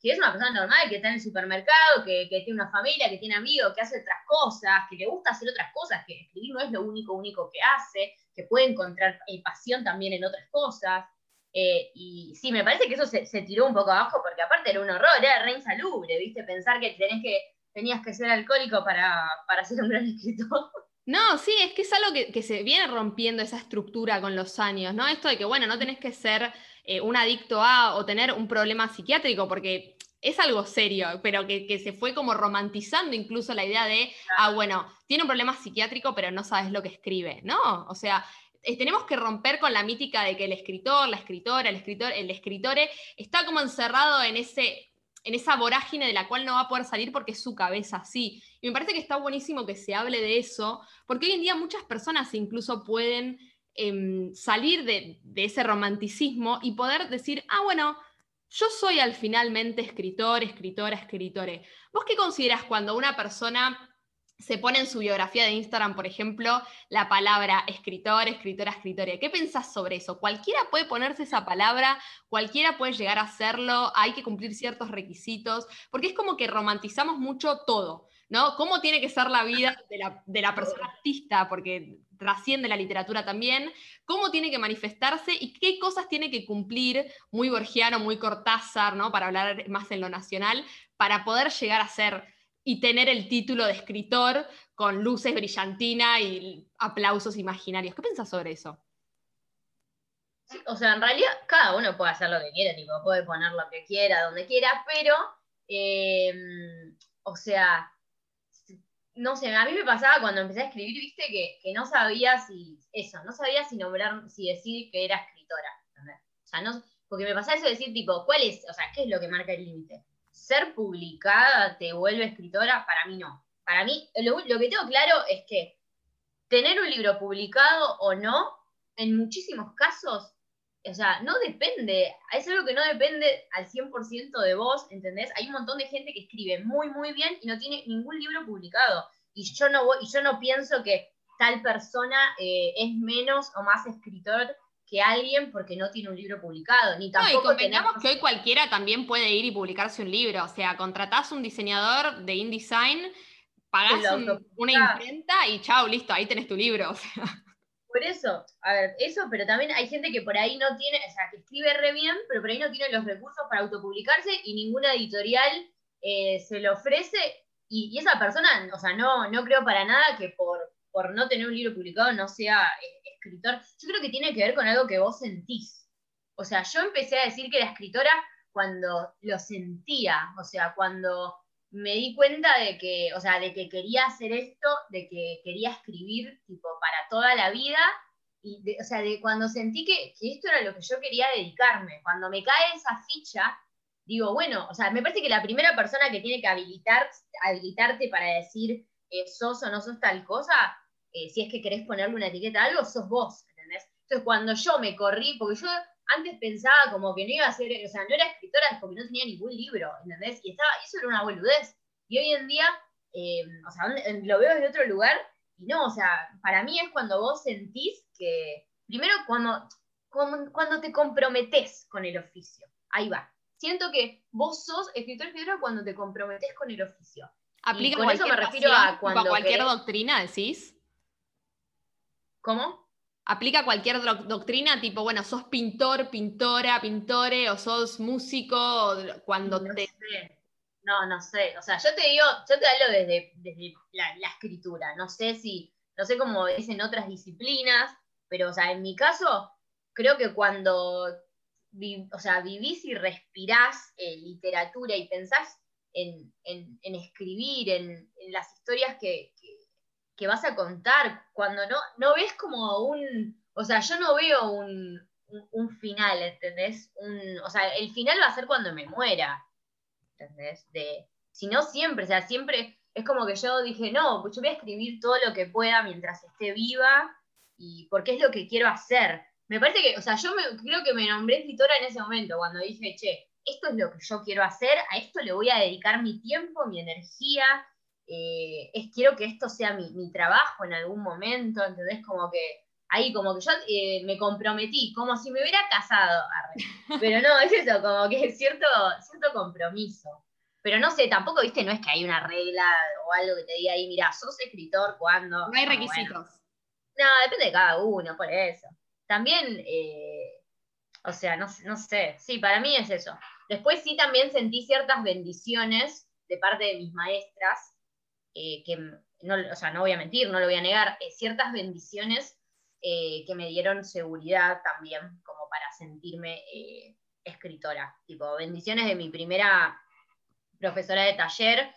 que es una persona normal, que está en el supermercado, que, tiene una familia, que tiene amigos, que hace otras cosas, que le gusta hacer otras cosas, que escribir no es lo único, único que hace, que puede encontrar pasión también en otras cosas. Eh, y sí, me parece que eso se, tiró un poco abajo porque aparte era un horror, era re insalubre, ¿viste? Pensar que, tenés que tenías que ser alcohólico para, para ser un gran escritor. No, sí, es que es algo que, se viene rompiendo esa estructura con los años, ¿no? Esto de que, bueno, no tenés que ser eh, un adicto a o tener un problema psiquiátrico, porque es algo serio, pero que, que, se fue como romantizando incluso la idea de, ah, bueno, tiene un problema psiquiátrico, pero no sabes lo que escribe, ¿no? O sea, eh, tenemos que romper con la mítica de que el escritor, la escritora, el escritor, el escritore está como encerrado en ese en esa vorágine de la cual no va a poder salir porque es su cabeza así. Y me parece que está buenísimo que se hable de eso, porque hoy en día muchas personas incluso pueden em, salir de, de, ese romanticismo y poder decir, ah, bueno, yo soy al finalmente escritor, escritora, escritore. ¿Vos qué consideras cuando una persona se pone en su biografía de Instagram, por ejemplo, la palabra escritor, escritora, escritora. ¿Qué pensás sobre eso? Cualquiera puede ponerse esa palabra, cualquiera puede llegar a hacerlo, hay que cumplir ciertos requisitos, porque es como que romantizamos mucho todo, ¿no? ¿Cómo tiene que ser la vida de la, persona artista? Porque trasciende la literatura también, cómo tiene que manifestarse y qué cosas tiene que cumplir, muy borgiano, muy Cortázar, ¿no? Para hablar más en lo nacional, para poder llegar a ser y tener el título de escritor con luces brillantina y aplausos imaginarios. ¿Qué pensás sobre eso? o sea, en realidad cada uno puede hacer lo que quiera, tipo, puede poner lo que quiera, donde quiera, pero, em, o sea, no sé, a mí me pasaba cuando empecé a escribir, viste, que, no sabía si, eso, no sabía si nombrar, si decir que era escritora, O no, porque me pasaba eso de decir, tipo, ¿cuál es, o sea, qué es lo que marca el límite? ¿Ser publicada te vuelve escritora? Para mí no. Para mí, lo, que tengo claro es que tener un libro publicado o no, en muchísimos casos, o sea, no depende, es algo que no depende al 100% de vos, ¿entendés? Hay un montón de gente que escribe muy, muy bien y no tiene ningún libro publicado. Y yo no, voy, y yo no pienso que tal persona eh, es menos o más escritor que alguien porque no tiene un libro publicado, ni tampoco. No, y convengamos que hoy cualquiera también puede ir y publicarse un libro. O sea, contratás un diseñador de InDesign, pagás una imprenta y chao, listo, ahí tenés tu libro. O sea. Por eso, a ver, eso, pero también hay gente que por ahí no tiene, o sea, que escribe re bien, pero por ahí no tiene los recursos para autopublicarse y ninguna editorial eh, se lo ofrece. Y, esa persona, o sea, no, no creo para nada que por, por no tener un libro publicado no sea eh, escritor. Yo creo que tiene que ver con algo que vos sentís. O sea, yo empecé a decir que era escritora cuando lo sentía, o sea, cuando me di cuenta de que, o sea, de que quería hacer esto, de que quería escribir, tipo, para toda la vida, y, o sea, de cuando sentí que, esto era lo que yo quería dedicarme, cuando me cae esa ficha, digo, bueno, o sea, me parece que la primera persona que tiene que habilitar, habilitarte para decir eh, sos o no sos tal cosa, eh, si es que querés ponerle una etiqueta a algo, sos vos, ¿entendés? Entonces, cuando yo me corrí, porque yo antes pensaba como que no iba a ser, o sea, no era escritora porque no tenía ningún libro, ¿entendés? Y estaba, eso era una boludez. Y hoy en día, eh, o sea, lo veo desde otro lugar y no, o sea, para mí es cuando vos sentís que, primero cuando, cuando, te comprometés con el oficio, ahí va. Siento que vos sos escritor escritora cuando te comprometés con el oficio. ¿Aplica con eso me refiero a cuando cualquier doctrina, decís? ¿Cómo? aplica cualquier doctrina, tipo, bueno, sos pintor, pintora, pintore, o sos músico, cuando no te... Sé. No, no sé. O sea, yo te digo, yo te hablo desde, desde la, escritura. No sé si, no sé cómo es en otras disciplinas, pero, o sea, en mi caso, creo que cuando o sea, vivís y respirás eh, literatura y pensás en, escribir, en, las historias que, que vas a contar, cuando no, no ves como un, o sea, yo no veo un, final, ¿entendés? Un, o sea, el final va a ser cuando me muera, ¿entendés? De, si no siempre, o sea, siempre es como que yo dije, no, pues yo voy a escribir todo lo que pueda mientras esté viva y porque es lo que quiero hacer. Me parece que, o sea, yo creo que me nombré escritora en ese momento, cuando dije, che, esto es lo que yo quiero hacer, a esto le voy a dedicar mi tiempo, mi energía, eh, es quiero que esto sea mi, trabajo en algún momento, ¿entendés? Como que ahí como que yo eh, me comprometí, como si me hubiera casado, pero no, es eso, como que es cierto, cierto compromiso. Pero no sé, tampoco, viste, no es que hay una regla o algo que te diga ahí, mira, sos escritor cuando... No hay requisitos. No, depende de cada uno, por eso. También, eh, o sea, no, no sé, sí, para mí es eso. Después sí también sentí ciertas bendiciones de parte de mis maestras, eh, que, no, o sea, no voy a mentir, no lo voy a negar, eh, ciertas bendiciones eh, que me dieron seguridad también como para sentirme escritora. Tipo, bendiciones de mi primera profesora de taller,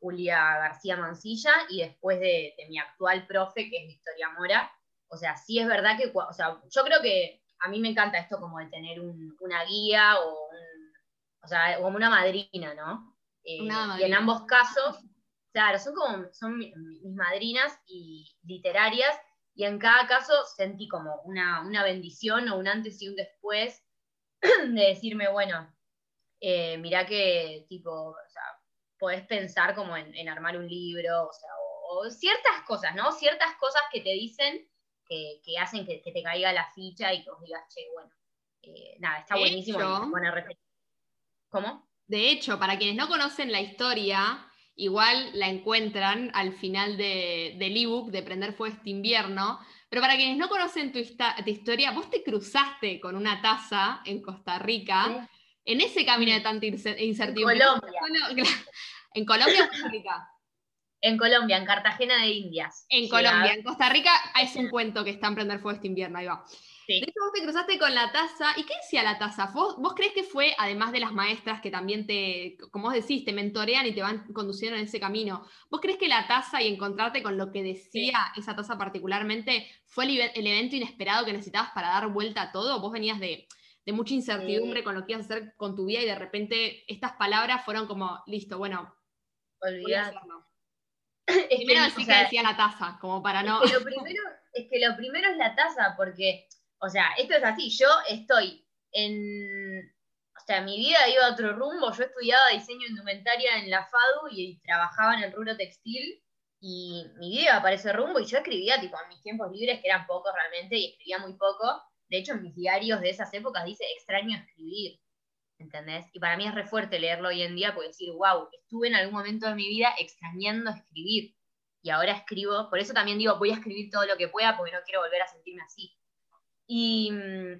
Julia García Mancilla, y después de, mi actual profe, que es Victoria Mora. O sea, sí es verdad que, o sea, yo creo que a mí me encanta esto como de tener una guía o, o sea, como una madrina, ¿no? Y en ambos casos, Claro, son como, son mis madrinas y literarias, y en cada caso sentí como una, bendición o un antes y un después de decirme, bueno, eh, mirá que tipo, o sea, podés pensar como en, armar un libro, o sea, o, ciertas cosas, ¿no? Ciertas cosas que te dicen que, hacen que, te caiga la ficha y que vos digas, che, bueno, eh, nada, está buenísimo ¿Cómo? De hecho, para quienes no conocen la historia, igual la encuentran al final del ebook de Prender Fuego este invierno. Pero para quienes no conocen tu, historia, vos te cruzaste con una taza en Costa Rica, en ese camino de tanta incertidumbre. Colombia. ¿En Colombia o en Costa Rica? En Colombia, en Cartagena de Indias. En Colombia, en Costa Rica es un cuento que está en Prender Fuego este invierno, ahí va. De hecho, vos te cruzaste con la taza. ¿Y qué decía la taza? ¿Vos, ¿Vos, crees que fue, además de las maestras que también te, como vos decís, te mentorean y te van conduciendo en ese camino? ¿Vos crees que la taza y encontrarte con lo que decía esa taza particularmente fue el, el, evento inesperado que necesitabas para dar vuelta a todo? ¿Vos venías de, de mucha incertidumbre con lo que ibas a hacer con tu vida y de repente estas palabras fueron como, listo, bueno, olvidar. Primero que, que decía la taza, como para no. Es que, lo primero, es que lo primero es la taza, porque, o sea, esto es así, yo estoy en. O sea, mi vida iba a otro rumbo. Yo estudiaba diseño indumentaria en la FADU y trabajaba en el rubro textil. Y mi vida iba para ese rumbo y yo escribía, tipo, en mis tiempos libres, que eran pocos realmente, y escribía muy poco. De hecho, en mis diarios de esas épocas dice extraño escribir. ¿entendés? Y para mí es re fuerte leerlo hoy en día porque decir, wow, estuve en algún momento de mi vida extrañando escribir y ahora escribo, por eso también digo, voy a escribir todo lo que pueda porque no quiero volver a sentirme así. Y,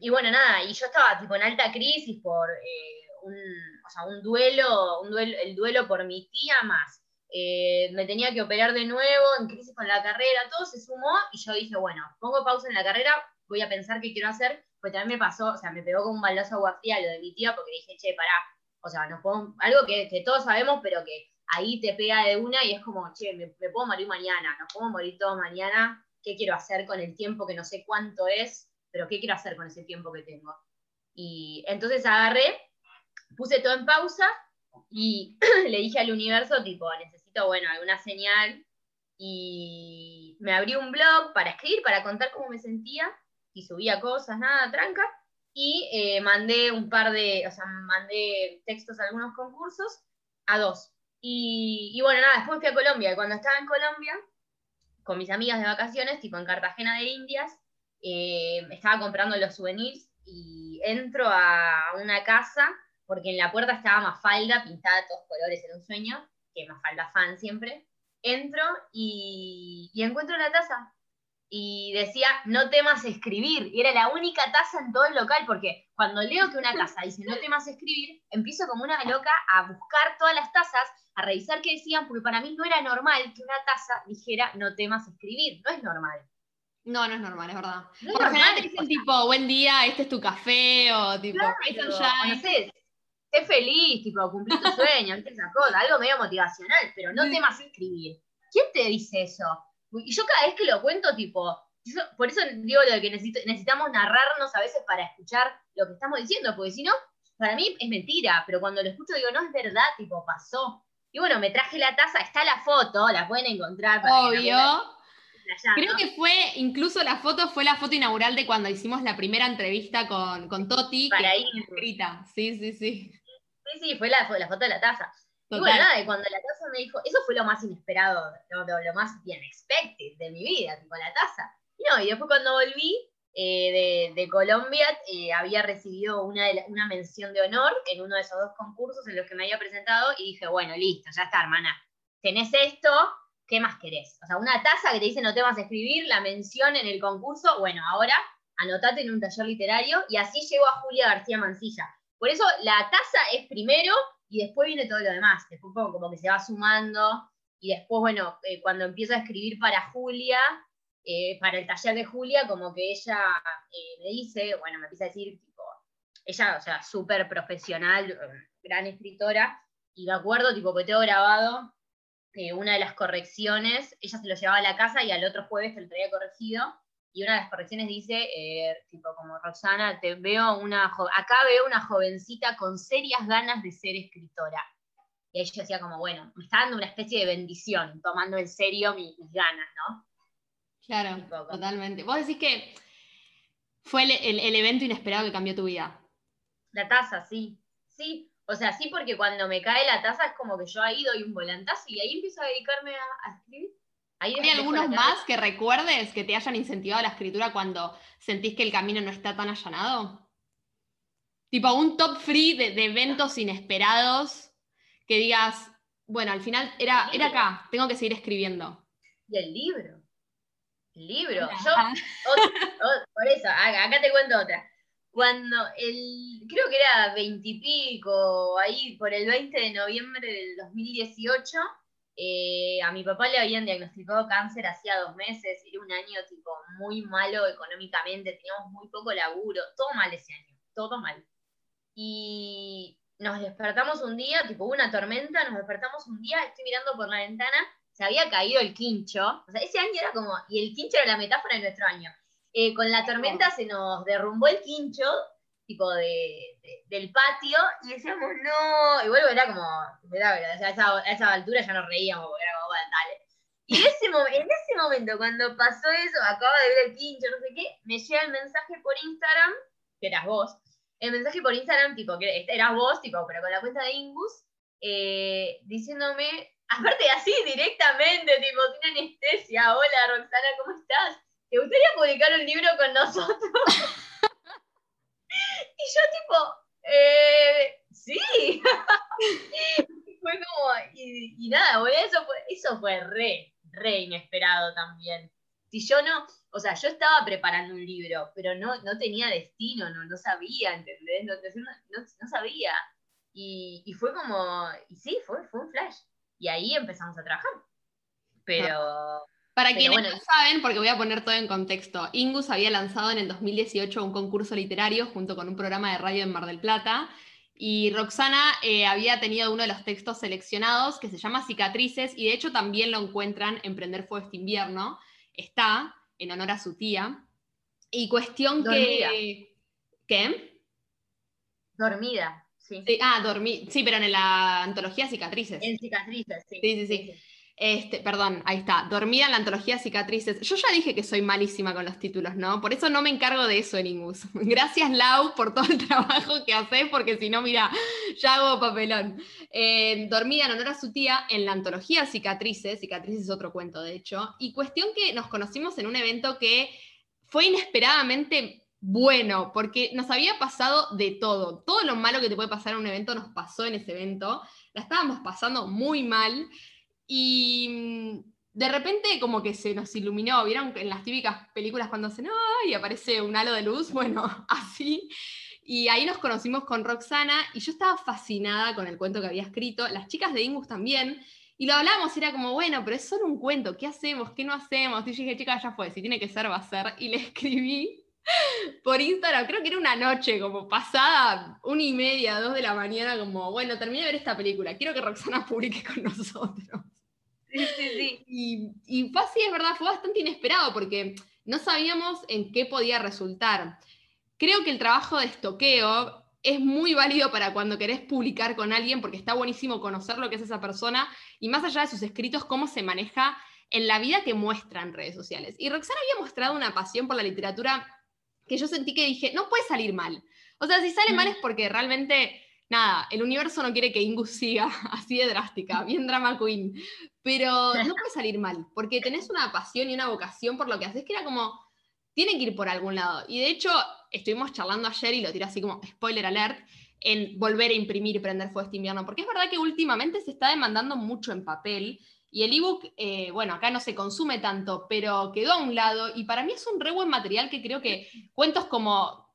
y bueno, nada, y yo estaba tipo en alta crisis por eh, un, o sea, un, duelo, un duelo, el duelo por mi tía más. Eh, me tenía que operar de nuevo, en crisis con la carrera, todo se sumó y yo dije, bueno, pongo pausa en la carrera, voy a pensar qué quiero hacer pues también me pasó, o sea, me pegó como un baldazo agua fría lo de mi tía porque dije, che, pará, o sea, nos puedo, algo que, todos sabemos, pero que ahí te pega de una y es como, che, me, puedo morir mañana, nos puedo morir todos mañana, ¿qué quiero hacer con el tiempo que no sé cuánto es, pero qué quiero hacer con ese tiempo que tengo? Y entonces agarré, puse todo en pausa y le dije al universo, tipo, necesito, bueno, alguna señal. Y me abrí un blog para escribir, para contar cómo me sentía y subía cosas, nada, tranca. Y eh, mandé un par de, o sea, mandé textos a algunos concursos, a dos. Y, bueno, nada, después fui a Colombia. Y cuando estaba en Colombia, con mis amigas de vacaciones, tipo en Cartagena de Indias, eh, estaba comprando los souvenirs y entro a una casa, porque en la puerta estaba Mafalda, pintada de todos colores, era un sueño, que Mafalda fan siempre. Entro y, y encuentro la taza y decía, no temas escribir. Y era la única taza en todo el local, porque cuando leo que una taza dice, no temas escribir, empiezo como una loca a buscar todas las tazas, a revisar qué decían, porque para mí no era normal que una taza dijera, no temas escribir. No es normal. No, no es normal, es verdad. Por lo general te dicen tipo, buen día, este es tu café, o tipo, no sé, sé feliz, tipo, cumplí tu sueño, esas cosas, algo medio motivacional, pero no temas escribir. ¿Quién te dice eso? Y yo cada vez que lo cuento, tipo, por eso digo lo de que necesitamos narrarnos a veces para escuchar lo que estamos diciendo, porque si no, para mí es mentira, pero cuando lo escucho digo, no es verdad, tipo, pasó. Y bueno, me traje la taza, está la foto, la pueden encontrar. Obvio. Creo que fue, incluso la foto fue la foto inaugural de cuando hicimos la primera entrevista con, con Toti. Para ahí. Escrita. Sí, sí, sí. Sí, sí, fue la, la foto de la taza. Y bueno, nada, y cuando la taza me dijo, eso fue lo más inesperado, lo, lo, más bien expected de mi vida, tipo la taza. Y no, y después cuando volví eh, de, de, Colombia, eh, había recibido una, una mención de honor en uno de esos dos concursos en los que me había presentado y dije, bueno, listo, ya está, hermana. Tenés esto, ¿qué más querés? O sea, una taza que te dice no te vas a escribir, la mención en el concurso, bueno, ahora anotate en un taller literario y así llegó a Julia García Mancilla. Por eso la taza es primero y después viene todo lo demás, después como que se va sumando, y después, bueno, eh, cuando empiezo a escribir para Julia, eh, para el taller de Julia, como que ella eh, me dice, bueno, me empieza a decir, tipo, ella, o sea, súper profesional, gran escritora, y me acuerdo, tipo, que tengo grabado una de las correcciones, ella se lo llevaba a la casa y al otro jueves te lo traía corregido, y una de las correcciones dice, eh, tipo como Roxana, te veo una acá veo una jovencita con serias ganas de ser escritora. Y ella decía como, bueno, me está dando una especie de bendición, tomando en serio mis, ganas, ¿no? Claro, totalmente. Vos decís que fue el, el, evento inesperado que cambió tu vida. La taza, sí. Sí, o sea, sí, porque cuando me cae la taza es como que yo ahí doy un volantazo y ahí empiezo a dedicarme a escribir. ¿Hay algunos más que recuerdes que te hayan incentivado la escritura cuando sentís que el camino no está tan allanado? Tipo un top free de, eventos inesperados que digas, bueno, al final era, era acá, tengo que seguir escribiendo. Y el libro. El libro. Yo, por eso, acá te cuento otra. Cuando el, creo que era veintipico, ahí por el 20 de noviembre del 2018, eh, a mi papá le habían diagnosticado cáncer hacía dos meses, era un año tipo muy malo económicamente, teníamos muy poco laburo, todo mal ese año, todo mal. Y nos despertamos un día, tipo una tormenta, nos despertamos un día, estoy mirando por la ventana, se había caído el quincho, o sea, ese año era como, y el quincho era la metáfora de nuestro año. Eh, con la tormenta se nos derrumbó el quincho, tipo de, del patio, y decíamos, no, y vuelvo, era como, a, esa, altura ya nos reíamos porque era como, dale. Y en ese, en ese momento, cuando pasó eso, acaba de ver el quincho, no sé qué, me llega el mensaje por Instagram, que eras vos, el mensaje por Instagram, tipo, que eras vos, tipo, pero con la cuenta de Ingus, eh, diciéndome, aparte así directamente, tipo, sin anestesia, hola Roxana, ¿cómo estás? ¿Te gustaría publicar un libro con nosotros? y yo tipo, eh, sí. fue como, y, nada, eso fue, eso fue re, re inesperado también. Si yo no, o sea, yo estaba preparando un libro, pero no, no tenía destino, no, no sabía, ¿entendés? No, no, sabía. Y, y, fue como, sí, fue, fue un flash. Y ahí empezamos a trabajar. Pero... Para quienes no saben, porque voy a poner todo en contexto, Ingus había lanzado en el 2018 un concurso literario junto con un programa de radio en Mar del Plata. Y Roxana eh, había tenido uno de los textos seleccionados que se llama Cicatrices, y de hecho también lo encuentran en Prender Fuego este invierno. Está en honor a su tía. Y cuestión que. ¿Qué? Dormida, sí. Ah, dormí. Sí, pero en la antología Cicatrices. En Cicatrices, sí. Sí, sí, sí. Este, perdón, ahí está. Dormida en la antología Cicatrices. Yo ya dije que soy malísima con los títulos, ¿no? Por eso no me encargo de eso en Ingus. Gracias, Lau, por todo el trabajo que haces, porque si no, mira, ya hago papelón. Eh, dormida en honor a su tía en la antología Cicatrices. Cicatrices es otro cuento, de hecho. Y cuestión que nos conocimos en un evento que fue inesperadamente bueno, porque nos había pasado de todo. Todo lo malo que te puede pasar en un evento nos pasó en ese evento. La estábamos pasando muy mal. Y mm, de repente como que se nos iluminó, ¿vieron en las típicas películas cuando hacen, ¡ay! aparece un halo de luz, bueno, así. Y ahí nos conocimos con Roxana y yo estaba fascinada con el cuento que había escrito, las chicas de Ingus también, y lo hablamos, era como, bueno, pero es solo un cuento, ¿qué hacemos? ¿Qué no hacemos? Y yo dije, chica, ya fue, si tiene que ser, va a ser. Y le escribí por Instagram, creo que era una noche, como pasada, una y media, dos de la mañana, como, bueno, terminé de ver esta película, quiero que Roxana publique con nosotros. Sí, sí, sí. Y, y fue así, es verdad, fue bastante inesperado porque no sabíamos en qué podía resultar. Creo que el trabajo de estoqueo es muy válido para cuando querés publicar con alguien porque está buenísimo conocer lo que es esa persona y más allá de sus escritos, cómo se maneja en la vida que muestra en redes sociales. Y Roxana había mostrado una pasión por la literatura que yo sentí que dije, no puede salir mal. O sea, si sale mal mm. es porque realmente nada, el universo no quiere que Ingus siga así de drástica, bien drama queen, pero no puede salir mal, porque tenés una pasión y una vocación por lo que haces, que era como, tiene que ir por algún lado. Y de hecho, estuvimos charlando ayer y lo tiré así como spoiler alert, en volver a imprimir y prender fuego este invierno, porque es verdad que últimamente se está demandando mucho en papel. Y el ebook, eh, bueno, acá no se consume tanto, pero quedó a un lado y para mí es un re buen material que creo que cuentos como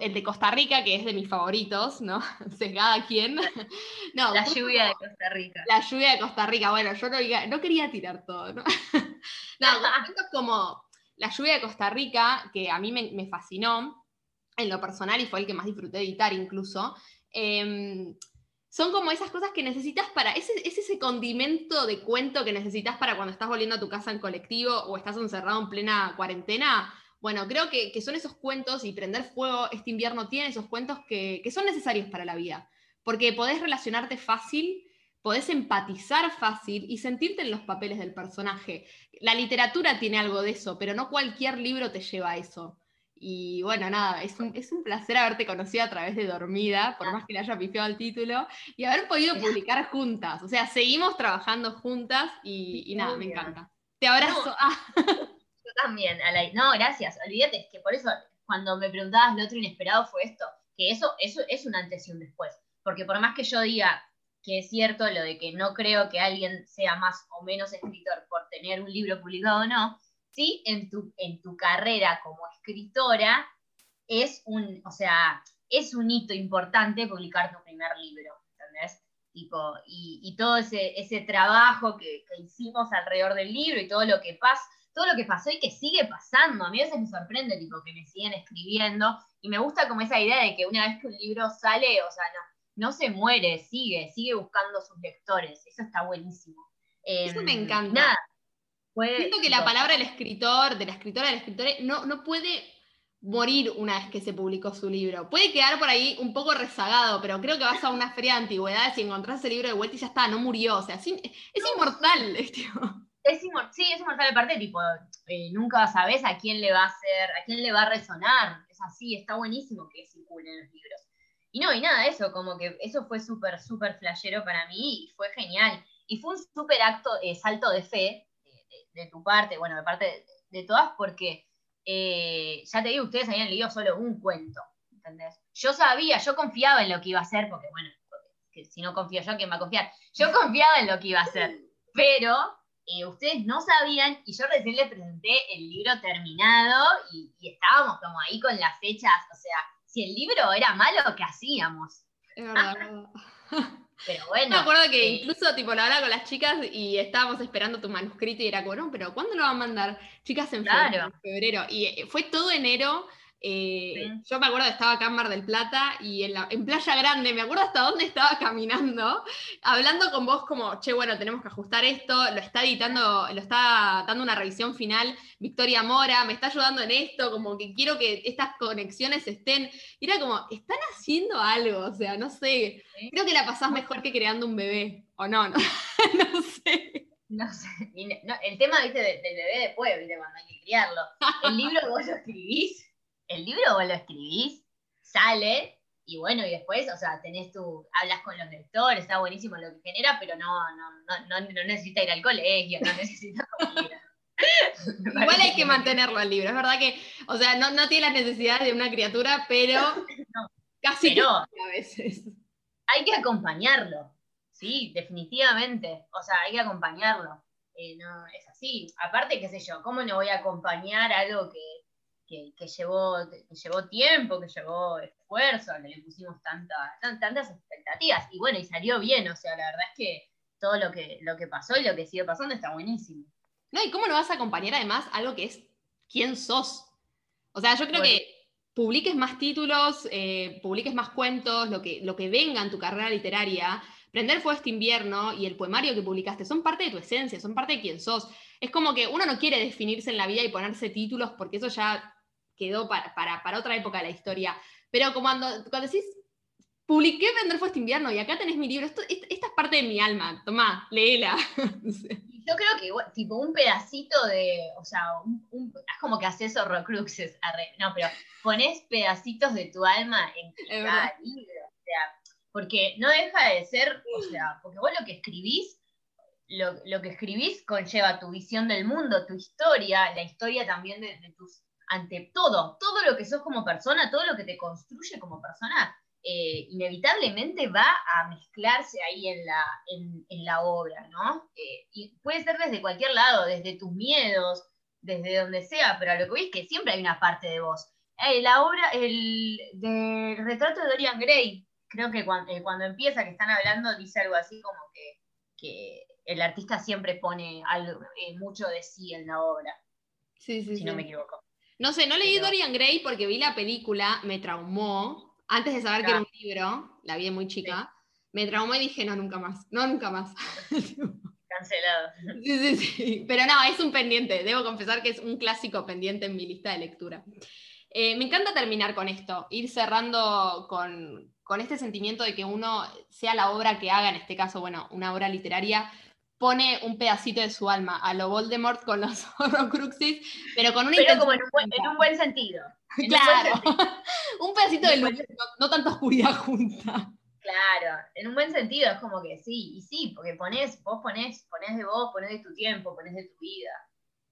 el de Costa Rica, que es de mis favoritos, ¿no? Sesgada quién. No, la lluvia de Costa Rica. La lluvia de Costa Rica, bueno, yo no, quería tirar todo, ¿no? no, como La lluvia de Costa Rica, que a mí me, fascinó en lo personal y fue el que más disfruté de editar incluso. Em, son como esas cosas que necesitas para, es, es ese condimento de cuento que necesitas para cuando estás volviendo a tu casa en colectivo o estás encerrado en plena cuarentena, bueno, creo que, son esos cuentos y Prender Fuego este invierno tiene esos cuentos que, son necesarios para la vida, porque podés relacionarte fácil, podés empatizar fácil y sentirte en los papeles del personaje. La literatura tiene algo de eso, pero no cualquier libro te lleva a eso. Y bueno, nada, es un, placer haberte conocido a través de Dormida, por más que le haya pifiado el título, y haber podido publicar juntas. O sea, seguimos trabajando juntas y, nada, me encanta. Te abrazo. Ah. también, no, gracias, olvídate, es que por eso cuando me preguntabas lo otro inesperado fue esto, que eso, eso es un antes y un después, porque por más que yo diga que es cierto lo de que no creo que alguien sea más o menos escritor por tener un libro publicado o no, sí, en tu, en tu carrera como escritora, es un, o sea, es un hito importante publicar tu primer libro, ¿entendés? Tipo, y, todo ese, ese trabajo que, que, hicimos alrededor del libro y todo lo que pasa, todo lo que pasó y que sigue pasando. A mí a veces me sorprende, tipo, que me siguen escribiendo, y me gusta como esa idea de que una vez que un libro sale, o sea, no, no se muere, sigue, sigue buscando sus lectores. Eso está buenísimo. Eso me em, encanta. Siento que la palabra del escritor, de la escritora, del escritor, no, no puede morir una vez que se publicó su libro. Puede quedar por ahí un poco rezagado, pero creo que vas a una feria de antigüedades y encontrás ese libro de vuelta y ya está, no murió. O sea, es, inmortal. Es sí, es inmortal aparte, tipo, eh, nunca sabes a quién le va a hacer, a quién le va a resonar. Es así, está buenísimo que circulen los libros. Y no, y nada, eso, como que eso fue súper, súper flashero para mí y fue genial. Y fue un súper acto, eh, salto de fe de, tu parte, bueno, de parte de todas, porque eh, ya te digo, ustedes habían leído solo un cuento, ¿entendés? Yo sabía, yo confiaba en lo que iba a hacer, porque bueno, que si no confío yo, ¿quién va a confiar? Yo confiaba en lo que iba a hacer, pero eh, ustedes no sabían y yo recién les presenté el libro terminado y, estábamos como ahí con las fechas, o sea, si el libro era malo, ¿qué hacíamos? Es verdad. Pero bueno. Me acuerdo que eh, incluso tipo la hablaba con las chicas y estábamos esperando tu manuscrito y era como, no, pero ¿cuándo lo van a mandar? Chicas en febrero. Y eh, fue todo enero eh, yo me acuerdo que estaba acá en Mar del Plata y en, la, en, Playa Grande, me acuerdo hasta dónde estaba caminando, hablando con vos como, che, bueno, tenemos que ajustar esto, lo está editando, lo está dando una revisión final Victoria Mora, me está ayudando en esto, como que quiero que estas conexiones estén. Y era como, están haciendo algo, o sea, no sé, creo que la pasás mejor que creando un bebé, o no, no, no sé. No sé, el tema, viste, del, bebé después, viste, cuando hay que criarlo. El libro vos lo escribís el libro vos lo escribís, sale, y bueno, y después, o sea, tenés tu, hablas con los lectores, está buenísimo lo que genera, pero no, no, no, no, necesita ir al colegio, no necesita Igual hay que mantenerlo al libro, es verdad que, o sea, no, no tiene las necesidades de una criatura, pero casi pero, a veces. Hay que acompañarlo, sí, definitivamente, o sea, hay que acompañarlo. Eh, no, es así. Aparte, qué sé yo, ¿cómo no voy a acompañar algo que, que, llevó, llevó tiempo, que llevó esfuerzo, que le pusimos tantas expectativas. Y bueno, y salió bien, o sea, la verdad es que todo lo que, lo que pasó y lo que sigue pasando está buenísimo. No, y cómo no vas a acompañar además algo que es quién sos. O sea, yo creo que publiques más títulos, eh, publiques más cuentos, lo que, lo que venga en tu carrera literaria, Prender fue este invierno y el poemario que publicaste son parte de tu esencia, son parte de quién sos. Es como que uno no quiere definirse en la vida y ponerse títulos porque eso ya quedó para, para, otra época de la historia. Pero cuando, cuando decís, publiqué Vender fue este invierno y acá tenés mi libro, esto, esta es parte de mi alma, tomá, léela. Yo creo que tipo un pedacito de, o sea, un, es como que haces horrocruxes, no, pero pones pedacitos de tu alma en cada libro, o sea, porque no deja de ser, o sea, porque vos lo que escribís, lo, lo que escribís conlleva tu visión del mundo, tu historia, la historia también de, de tus ante todo, todo lo que sos como persona, todo lo que te construye como persona, eh, inevitablemente va a mezclarse ahí en la, en, la obra, ¿no? Eh, y puede ser desde cualquier lado, desde tus miedos, desde donde sea, pero a lo que veis es que siempre hay una parte de vos. Eh, la obra, el del retrato de Dorian Gray, creo que cuando, cuando, empieza, que están hablando, dice algo así como que, que el artista siempre pone algo, mucho de sí en la obra. Sí, sí, si no me equivoco. No sé, no leí Dorian Gray porque vi la película, me traumó. Antes de saber que era un libro, la vi muy chica, me traumó y dije, no, nunca más, no, nunca más. Cancelado. Sí, sí, sí. Pero no, es un pendiente. Debo confesar que es un clásico pendiente en mi lista de lectura. Eh, me encanta terminar con esto, ir cerrando con, con este sentimiento de que uno sea la obra que haga, en este caso, bueno, una obra literaria, pone un pedacito de su alma a lo Voldemort con los Horrocruxes, pero con una Pero como en un, buen, en un buen sentido. claro. Un, pedacito de luz, no, tanta oscuridad junta. Claro, en un buen sentido, es como que sí, y sí, porque pones, vos ponés, ponés de vos, ponés de tu tiempo, ponés de tu vida.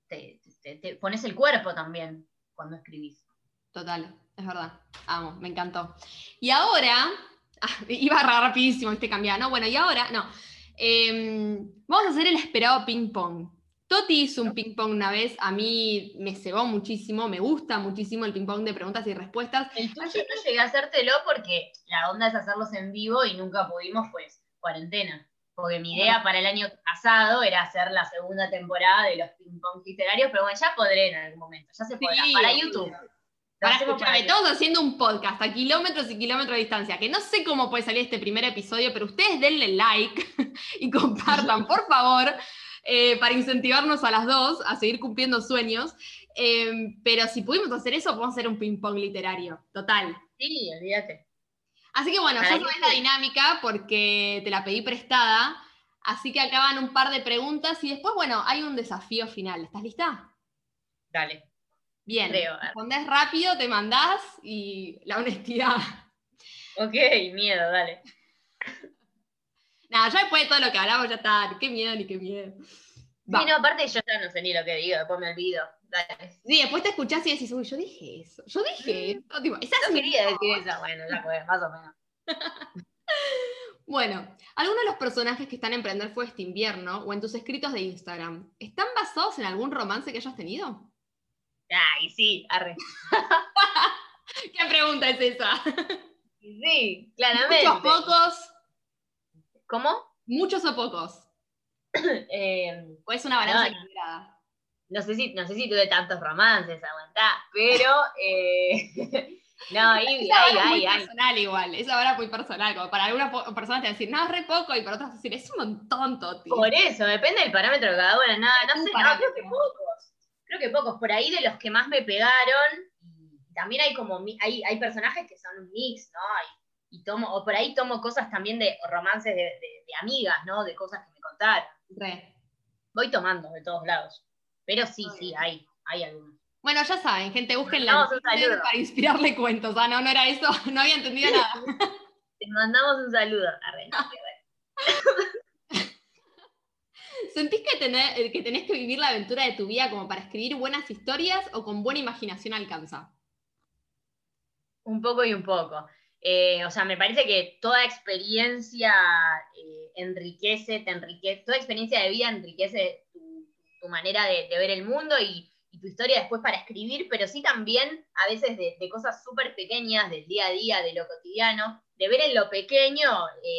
Te, te, pones el cuerpo también cuando escribís. Total, es verdad. Amo, me encantó. Y ahora, ah, iba rapidísimo este cambiar, ¿no? Bueno, y ahora, no. Em, vamos a hacer el esperado ping pong. Toti hizo un ping pong una vez, a mí me cebó muchísimo, me gusta muchísimo el ping pong de preguntas y respuestas. El tuyo no llegué a hacértelo porque la onda es hacerlos en vivo y nunca pudimos, pues, cuarentena. Porque mi idea para el año pasado era hacer la segunda temporada de los ping pong literarios, pero bueno, ya podré en algún momento, ya se podrá. Sí, para. YouTube. Para todos haciendo un podcast a kilómetros y kilómetros de distancia, que no sé cómo puede salir este primer episodio, pero ustedes denle like y compartan, por favor, eh, para incentivarnos a las dos a seguir cumpliendo sueños. Eh, pero si pudimos hacer eso, podemos hacer un ping-pong literario, total. Sí, olvídate. Así que bueno, ya sabes que- la dinámica porque te la pedí prestada. Así que acaban un par de preguntas y después, bueno, hay un desafío final. ¿Estás lista? Dale. Bien. Creo. Respondés rápido, te mandás y la honestidad. Ok, miedo, dale. Nada, ya después de todo lo que hablamos, ya está. Qué miedo ni qué miedo. Va. Sí, no, aparte yo ya no sé ni lo que digo, después me olvido. Dale. Sí, después te escuchás y decís, uy, yo dije eso. Yo dije eso. Tipo, esa es No quería decir eso, bueno, ya fue, más o menos. Bueno, algunos de los personajes que están en Prender Fuego este invierno o en tus escritos de Instagram, ¿están basados en algún romance que hayas tenido? Ay, sí, arre. ¿Qué pregunta es esa? Sí, claramente. ¿Muchos pocos? ¿Cómo? ¿Muchos o pocos? Eh, ¿O es una balanza No, equilibrada? no sé si, no sé si tuve tantos romances, aguantá, pero eh, no, ahí, Esa ahí, es muy ahí, personal igual, esa vara es muy personal, como para algunas personas te van a decir, no, es re poco, y para otras decir, es un montón, Toti. Por eso, depende del parámetro de cada uno. No, no sé, no, creo que pocos. Creo que pocos. Por ahí de los que más me pegaron, también hay como hay, hay personajes que son un mix, ¿no? Y, y tomo, o por ahí tomo cosas también de romances de, de- de amigas, ¿no? De cosas que me contaron. Re. Voy tomando de todos lados. Pero sí, Muy sí, bien. hay, hay algunos. Bueno, ya saben, gente, busquen la Mandamos un saludo. para inspirarle cuentos. Ah, no, no era eso, no había entendido nada. Te mandamos un saludo. Bueno. ¿Sentís que, tener- eh, que tenés que vivir la aventura de tu vida como para escribir buenas historias o con buena imaginación alcanza? Un poco y un poco. Eh, o sea, me parece que toda experiencia eh, enriquece, te enriquece, toda experiencia de vida enriquece tu, manera de, ver el mundo y, tu historia después para escribir, pero sí también a veces de, cosas súper pequeñas, del día a día, de lo cotidiano, de ver en lo pequeño,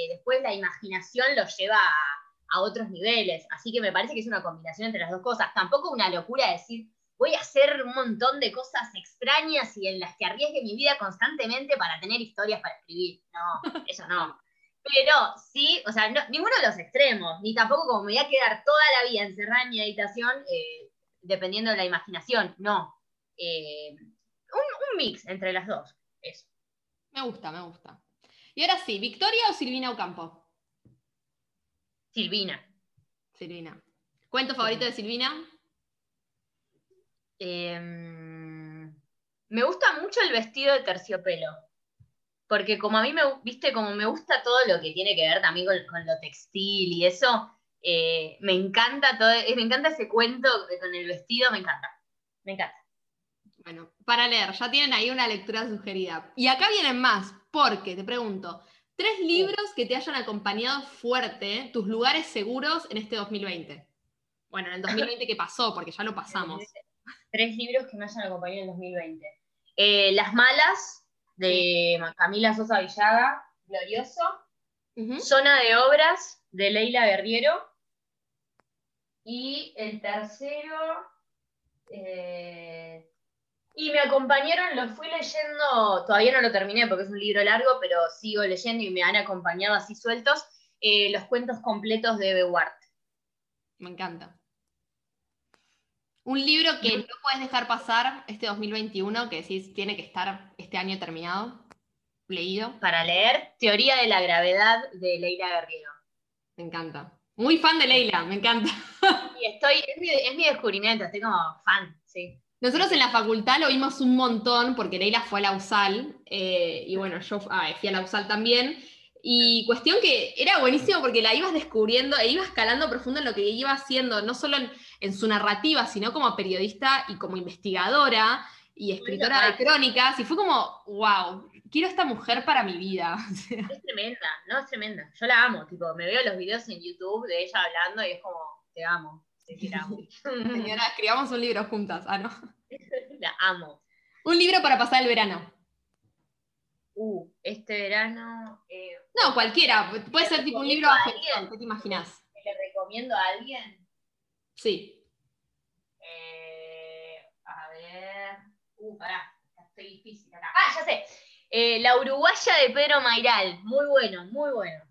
después la imaginación lo lleva a, a otros niveles. Así que me parece que es una combinación entre las dos cosas. Tampoco una locura decir, voy a hacer un montón de cosas extrañas y en las que arriesgue mi vida constantemente para tener historias para escribir. No, eso no. Pero sí, o sea, no- ninguno de los extremos, ni tampoco como me voy a quedar toda la vida encerrada en mi habitación eh, dependiendo de la imaginación. No. Eh, un, un mix entre las dos. Eso. Me gusta, me gusta. Y ahora sí, ¿Victoria o Silvina Ocampo? Silvina. Silvina. ¿Cuento favorito de Silvina? Eh, me gusta mucho el vestido de terciopelo. Porque como a mí me, viste, como me gusta todo lo que tiene que ver también con, con lo textil y eso, eh, me encanta todo, eh, me encanta ese cuento con el vestido, me encanta. Me encanta. Bueno, para leer, ya tienen ahí una lectura sugerida. Y acá vienen más, porque te pregunto, tres libros que te hayan acompañado fuerte, tus lugares seguros en este 2020. Bueno, en el 2020 que pasó, porque ya lo pasamos. Tres libros que me hayan acompañado en 2020. Eh, Las malas, de Camila Sosa Villaga, glorioso. Zona de Obras de Leila Guerriero. Y el tercero. eh, y me acompañaron, lo fui leyendo, todavía no lo terminé porque es un libro largo, pero sigo leyendo y me han acompañado así sueltos. eh, los cuentos completos de Bewart. Me encanta. Un libro que no puedes dejar pasar este 2021, que decís tiene que estar este año terminado, leído. Para leer Teoría de la Gravedad de Leila Guerriero. Me encanta. Muy fan de Leila, me encanta. Y estoy, es mi, es mi descubrimiento, estoy como fan, sí. Nosotros en la facultad lo vimos un montón porque Leila fue a la USAL eh, y bueno, yo ah, fui a la USAL también. Y cuestión que era buenísimo porque la ibas descubriendo e ibas calando profundo en lo que iba haciendo, no solo en, en su narrativa, sino como periodista y como investigadora y escritora de crónicas. Y fue como, wow, quiero esta mujer para mi vida. Es tremenda, no, es tremenda. Yo la amo, tipo, me veo los videos en YouTube de ella hablando y es como, te amo. Señora, escribamos un libro juntas. Ah, no. La amo. Un libro para pasar el verano. Uh, este verano. eh, No, cualquiera. Puede ser tipo un libro ¿A. ¿Qué te imaginas? ¿Le recomiendo a alguien? Sí. Eh, a ver. Uh, pará, estoy difícil acá. Ah, ya sé. Eh, la uruguaya de Pedro Mairal. Muy bueno, muy bueno.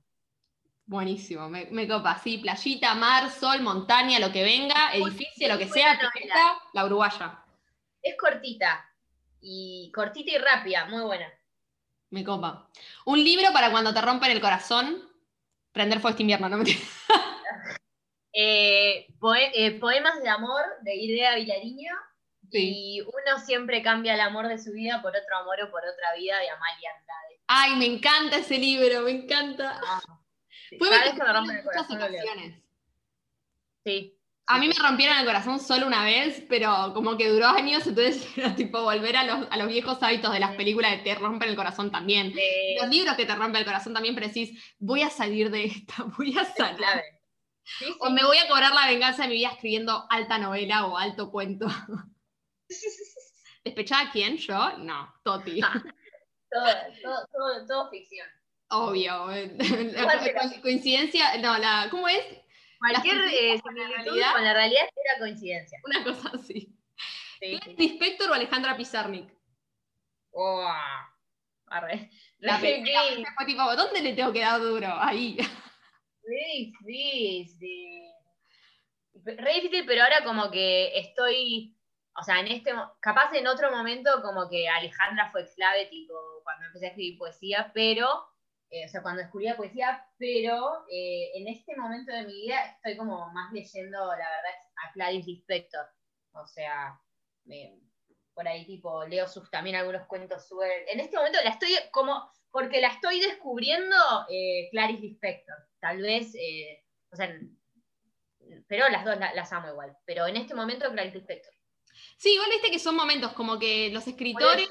Buenísimo, me, me copa. Sí, playita, mar, sol, montaña, lo que venga, edificio, lo que sea, pileta, la uruguaya. Es cortita. Y cortita y rápida, muy buena. Me copa. Un libro para cuando te rompen el corazón. Prender fuego este invierno, no me Eh, poe- eh, poemas de amor de Idea Vilariño. Sí. Y uno siempre cambia el amor de su vida por otro amor o por otra vida de Amalia Andrade. Ay, me encanta ese libro, me encanta. Sí, Fue vez que me rompen el muchas corazón lo leo. ocasiones. Sí. A mí me rompieron el corazón solo una vez, pero como que duró años, entonces era tipo volver a los, a los viejos hábitos de las películas de te rompen el corazón también. Los libros que te rompen el corazón también, pero decís, voy a salir de esta, voy a salir. clave. Sí, sí. O me voy a cobrar la venganza de mi vida escribiendo alta novela o alto cuento. ¿Despechada quién? ¿Yo? No, Toti. todo, todo, todo, todo ficción. Obvio. Coincidencia, no, la, ¿cómo es? Cualquier eh, la similitud con la realidad era coincidencia. Una cosa así. Sí, sí. ¿Clarice Lispector o Alejandra Pizarnik? Oh, arre. La fue tipo, ¿dónde le tengo que dar duro? Ahí. re difícil. Re difícil, pero ahora como que estoy, o sea, en este, capaz en otro momento como que Alejandra fue clave, tipo, cuando empecé a escribir poesía, pero, eh, o sea, cuando descubría poesía, pero eh, en este momento de mi vida estoy como más leyendo, la verdad, a Clarice Lispector. O sea, me- por ahí tipo leo sus también algunos cuentos súper... En este momento la estoy como, porque la estoy descubriendo eh, Clarice Lispector. Tal vez, eh, o sea, pero las dos la- las amo igual. Pero en este momento Clarice Lispector. Sí, igual viste que son momentos como que los escritores.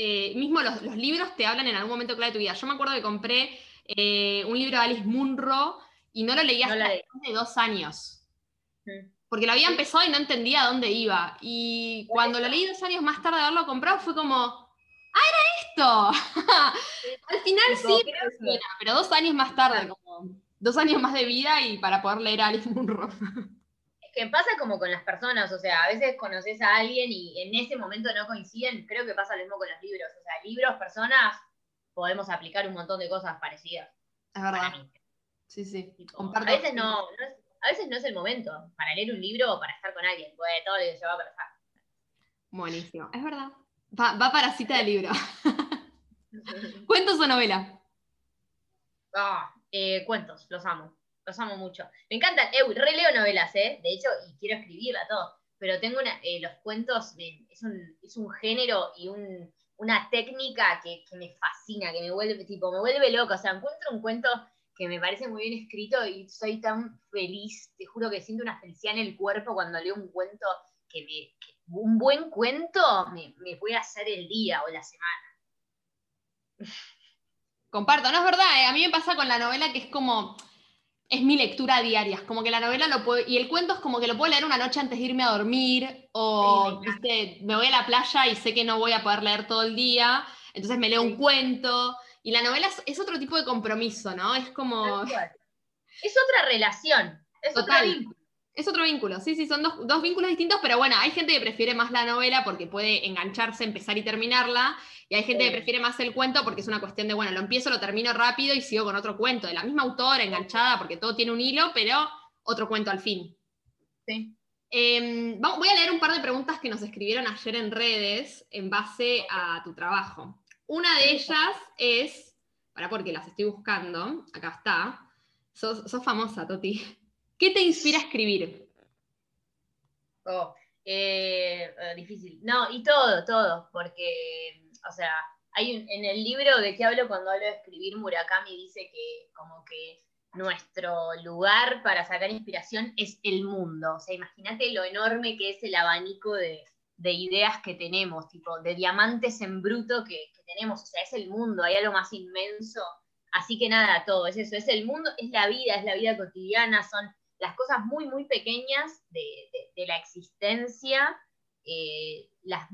Eh, mismo los, los libros te hablan en algún momento clave de tu vida. Yo me acuerdo que compré eh, un libro de Alice Munro y no lo leí No hasta leí. después de dos años. Mm. Porque lo había empezado y no entendía a dónde iba. Y cuando lo leí dos años más tarde de haberlo comprado, fue como, ¡ah, era esto! Al final sí, pero dos años más tarde, como dos años más de vida y para poder leer a Alice Munro. Que pasa como con las personas, o sea, a veces conoces a alguien y en ese momento no coinciden. Creo que pasa lo mismo con los libros. O sea, libros, personas, podemos aplicar un montón de cosas parecidas. Es verdad. Sí, sí. Tipo, a veces no, no es, a veces no es el momento para leer un libro o para estar con alguien. Pues todo lo que lleva a pasar. Buenísimo. Es verdad. Va, va para cita de libro. ¿Cuentos o novela? Ah, eh, cuentos, los amo. Los amo mucho. Me encantan. Eh, releo novelas, ¿eh? De hecho, y quiero escribirla todo. Pero tengo eh, los cuentos es, un, es un género y un, una técnica que, me fascina, que me vuelve, tipo, me vuelve loca. O sea, encuentro un cuento que me parece muy bien escrito y soy tan feliz. Te juro que siento una felicidad en el cuerpo cuando leo un cuento que me. un buen cuento me, me puede hacer el día o la semana. Comparto, no es verdad, eh, a mí me pasa con la novela que es como, es mi lectura diaria, es como que la novela lo puedo, y el cuento es como que lo puedo leer una noche antes de irme a dormir, o, Sí, me viste, me voy a la playa y sé que no voy a poder leer todo el día, entonces me leo un cuento, y la novela es, es otro tipo de compromiso, ¿no? Es como. Es otra relación. Es Total. vínculo. Es otro vínculo, sí, sí, son dos, dos vínculos distintos, pero bueno, hay gente que prefiere más la novela porque puede engancharse, empezar y terminarla, y hay gente Sí. que prefiere más el cuento porque es una cuestión de, bueno, lo empiezo, lo termino rápido y sigo con otro cuento, de la misma autora, enganchada, porque todo tiene un hilo, pero otro cuento al fin. Sí. Eh, vamos- voy a leer un par de preguntas que nos escribieron ayer en redes en base a tu trabajo. Una de ellas es, para porque las estoy buscando, acá está, sos, sos famosa, Toti. ¿Qué te inspira a escribir? Oh, eh, eh, difícil. No, y todo, todo, porque, o sea, hay un- en el libro de qué hablo cuando hablo de escribir, Murakami dice que como que nuestro lugar para sacar inspiración es el mundo. O sea, imagínate lo enorme que es el abanico de, de ideas que tenemos, tipo, de diamantes en bruto que, que tenemos. O sea, es el mundo, hay algo más inmenso. Así que nada, todo, es eso, es el mundo, es la vida, es la vida cotidiana, son las cosas muy, muy pequeñas de, la existencia, eh, las,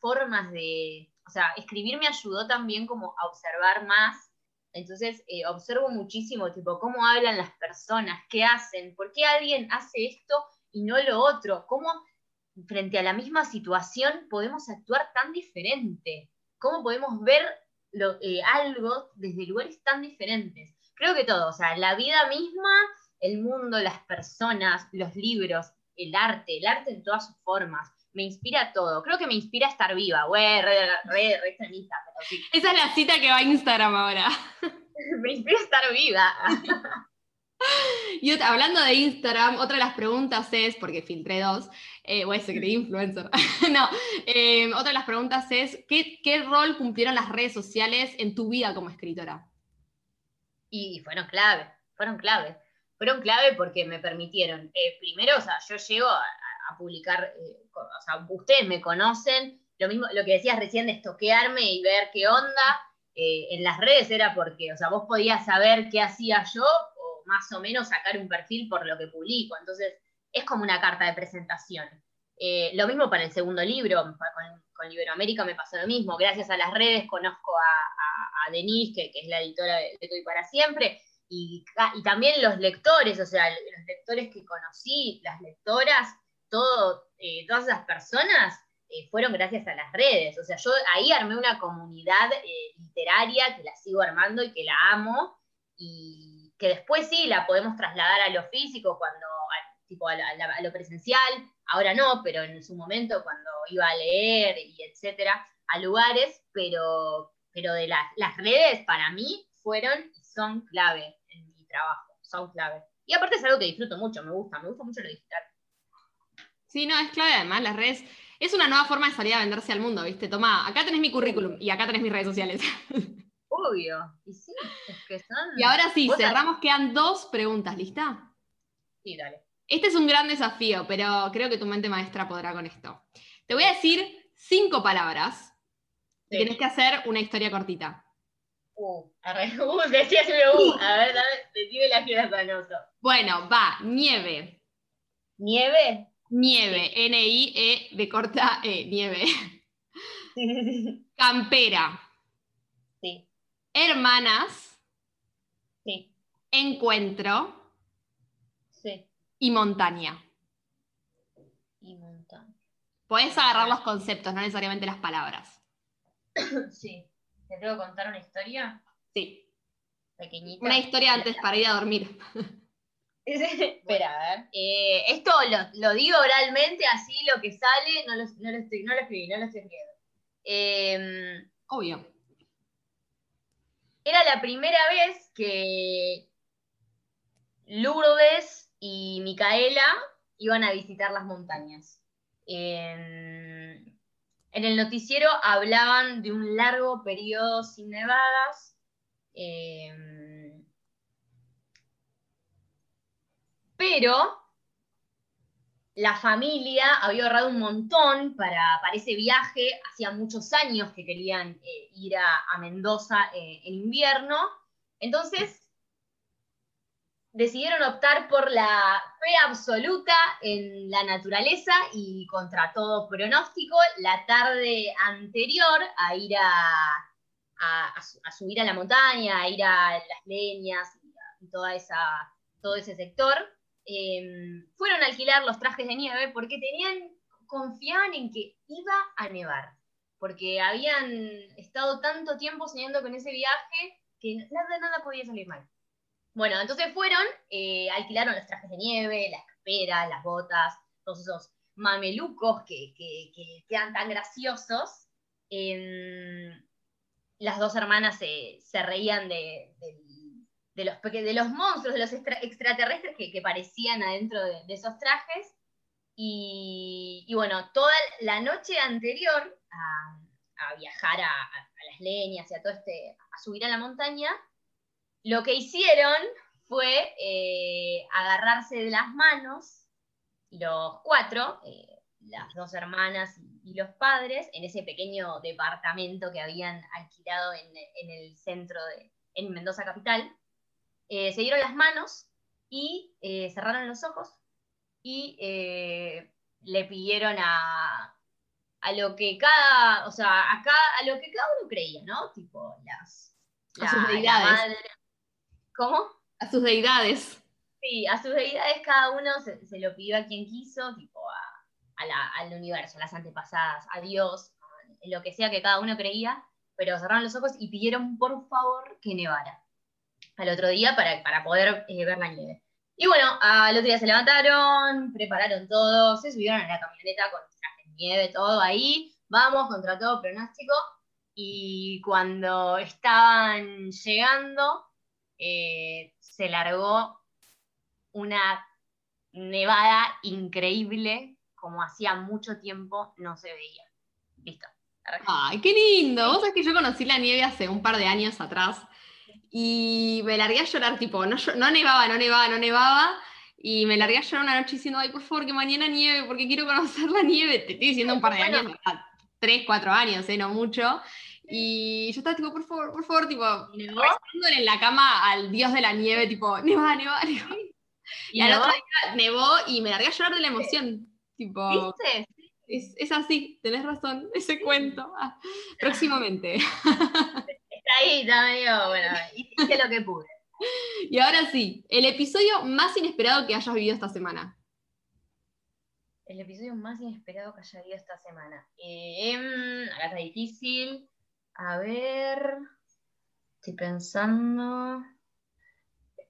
formas de, o sea, escribir me ayudó también como a observar más. Entonces, eh, observo muchísimo, tipo, cómo hablan las personas, qué hacen, por qué alguien hace esto y no lo otro, cómo frente a la misma situación podemos actuar tan diferente, cómo podemos ver eh, algo desde lugares tan diferentes. Creo que todo, o sea, la vida misma, el mundo, las personas, los libros, el arte, el arte en todas sus formas, me inspira todo. Creo que me inspira estar viva, güey, re, re, re extremista, pero sí. Esa es la cita que va a Instagram ahora. me inspira estar viva. y hablando de Instagram, otra de las preguntas es, porque filtré dos, eh, voy a ser influencer. no, eh, otra de las preguntas es, ¿qué, ¿qué rol cumplieron las redes sociales en tu vida como escritora? Y fueron clave, fueron clave. Fueron clave porque me permitieron, eh, primero, o sea, yo llego a, publicar, eh, o sea, ustedes me conocen, lo mismo, lo que decías recién de estoquearme y ver qué onda, en las redes era porque, o sea, vos podías saber qué hacía yo o más o menos sacar un perfil por lo que publico, entonces es como una carta de presentación. Eh, lo mismo para el segundo libro, con, con me pasó lo mismo. Gracias a las redes conozco a, Denise, que, es la editora de, Todo para Siempre, y, también los lectores, o sea, los lectores que conocí, las lectoras, eh, todas esas personas eh, fueron gracias a las redes. O sea, yo ahí armé una comunidad literaria que la sigo armando y que la amo, y que después sí la podemos trasladar a lo físico cuando tipo a, lo presencial, ahora no, pero en su momento cuando iba a leer y etcétera, a lugares, pero, pero de las redes para mí fueron y son clave trabajo, son clave. Y aparte es algo que disfruto mucho, me gusta, me gusta mucho lo digital. Sí, no, es clave además, las redes es una nueva forma de salir a venderse al mundo, ¿viste? Toma, acá tenés mi currículum y acá tenés mis redes sociales. Obvio, y sí, es que son... Y ahora sí, cerramos, quedan dos preguntas, ¿lista? Sí, dale. Este es un gran desafío, pero creo que tu mente maestra podrá con esto. Te voy a decir cinco palabras y tienes que hacer una historia cortita. Uh, uh. A ver, decime las que. Bueno, va, nieve. ¿Nieve? Nieve, N-I-E de corta E, nieve. Campera. Sí. Hermanas. Sí. Encuentro y montaña. Y montaña. Podés agarrar los conceptos, no necesariamente las palabras. Sí. ¿Te tengo que contar una historia? Sí. Pequeñita. Una historia antes para ir a dormir. Espera, a ver. Eh, esto lo, digo oralmente, así lo que sale, no lo, no lo, estoy, no lo escribí, no lo estoy escribiendo. Em, Obvio. Era la primera vez que Lourdes y Micaela iban a visitar las montañas. En, el noticiero hablaban de un largo periodo sin nevadas. Em, pero la familia había ahorrado un montón para, ese viaje. Hacía muchos años que querían eh, ir a, Mendoza eh, en invierno. Entonces decidieron optar por la fe absoluta en la naturaleza y contra todo pronóstico la tarde anterior a ir a, subir a la montaña, a ir a las leñas y, todo ese sector. Em, fueron a alquilar los trajes de nieve porque tenían, confiaban en que iba a nevar, porque habían estado tanto tiempo soñando con ese viaje que nada, nada podía salir mal. Bueno, entonces fueron, eh, alquilaron los trajes de nieve, la escapera, las botas, todos esos mamelucos que, quedan tan graciosos. las dos hermanas se, reían de, los, de los monstruos, de los extraterrestres que, parecían adentro de, esos trajes. Y, bueno, toda la noche anterior a, viajar a, a, las leñas y a todo este, a subir a la montaña, lo que hicieron fue eh, agarrarse de las manos los cuatro, eh, las dos hermanas y, los padres, en ese pequeño departamento que habían alquilado en, el centro de, en Mendoza Capital. Eh, se dieron las manos y eh, cerraron los ojos y le pidieron a, a lo que cada, o sea, a, a lo que cada uno creía, ¿no? Tipo, las... A sus deidades. ¿Cómo? A sus deidades. Sí, a sus deidades cada uno se, lo pidió a quien quiso, tipo a, la, al universo, a las antepasadas, a Dios, lo que sea que cada uno creía, pero cerraron los ojos y pidieron por favor que nevara al otro día para, para poder eh, ver la nieve. Y bueno, al otro día se levantaron, prepararon todo, se subieron a la camioneta con traje de nieve, todo ahí, vamos contra todo pronóstico. Y cuando estaban llegando, eh, se largó una nevada increíble, como hacía mucho tiempo no se veía. Listo. Ay, qué lindo. Vos sabés que yo conocí la nieve hace un par de años atrás y me largué a llorar, tipo, no, no nevaba, no nevaba, no nevaba. Y me largué a llorar una noche diciendo, ay, por favor, que mañana nieve, porque quiero conocer la nieve. Te estoy diciendo un par de años, tres, cuatro años, ¿eh? no mucho. Y yo estaba tipo, por favor, por favor, tipo, rezándole en la cama al dios de la nieve, tipo, neva, neva, neva. Y, al otro día nevó y me largué a llorar de la emoción. Tipo, ¿Viste? Es, es así, tenés razón, ese cuento. Ah, próximamente. Está ahí, está medio, bueno, hice lo que pude. Y ahora sí, el episodio más inesperado que hayas vivido esta semana. El episodio más inesperado que haya vivido esta semana. Eh, acá está difícil. A ver. Estoy pensando.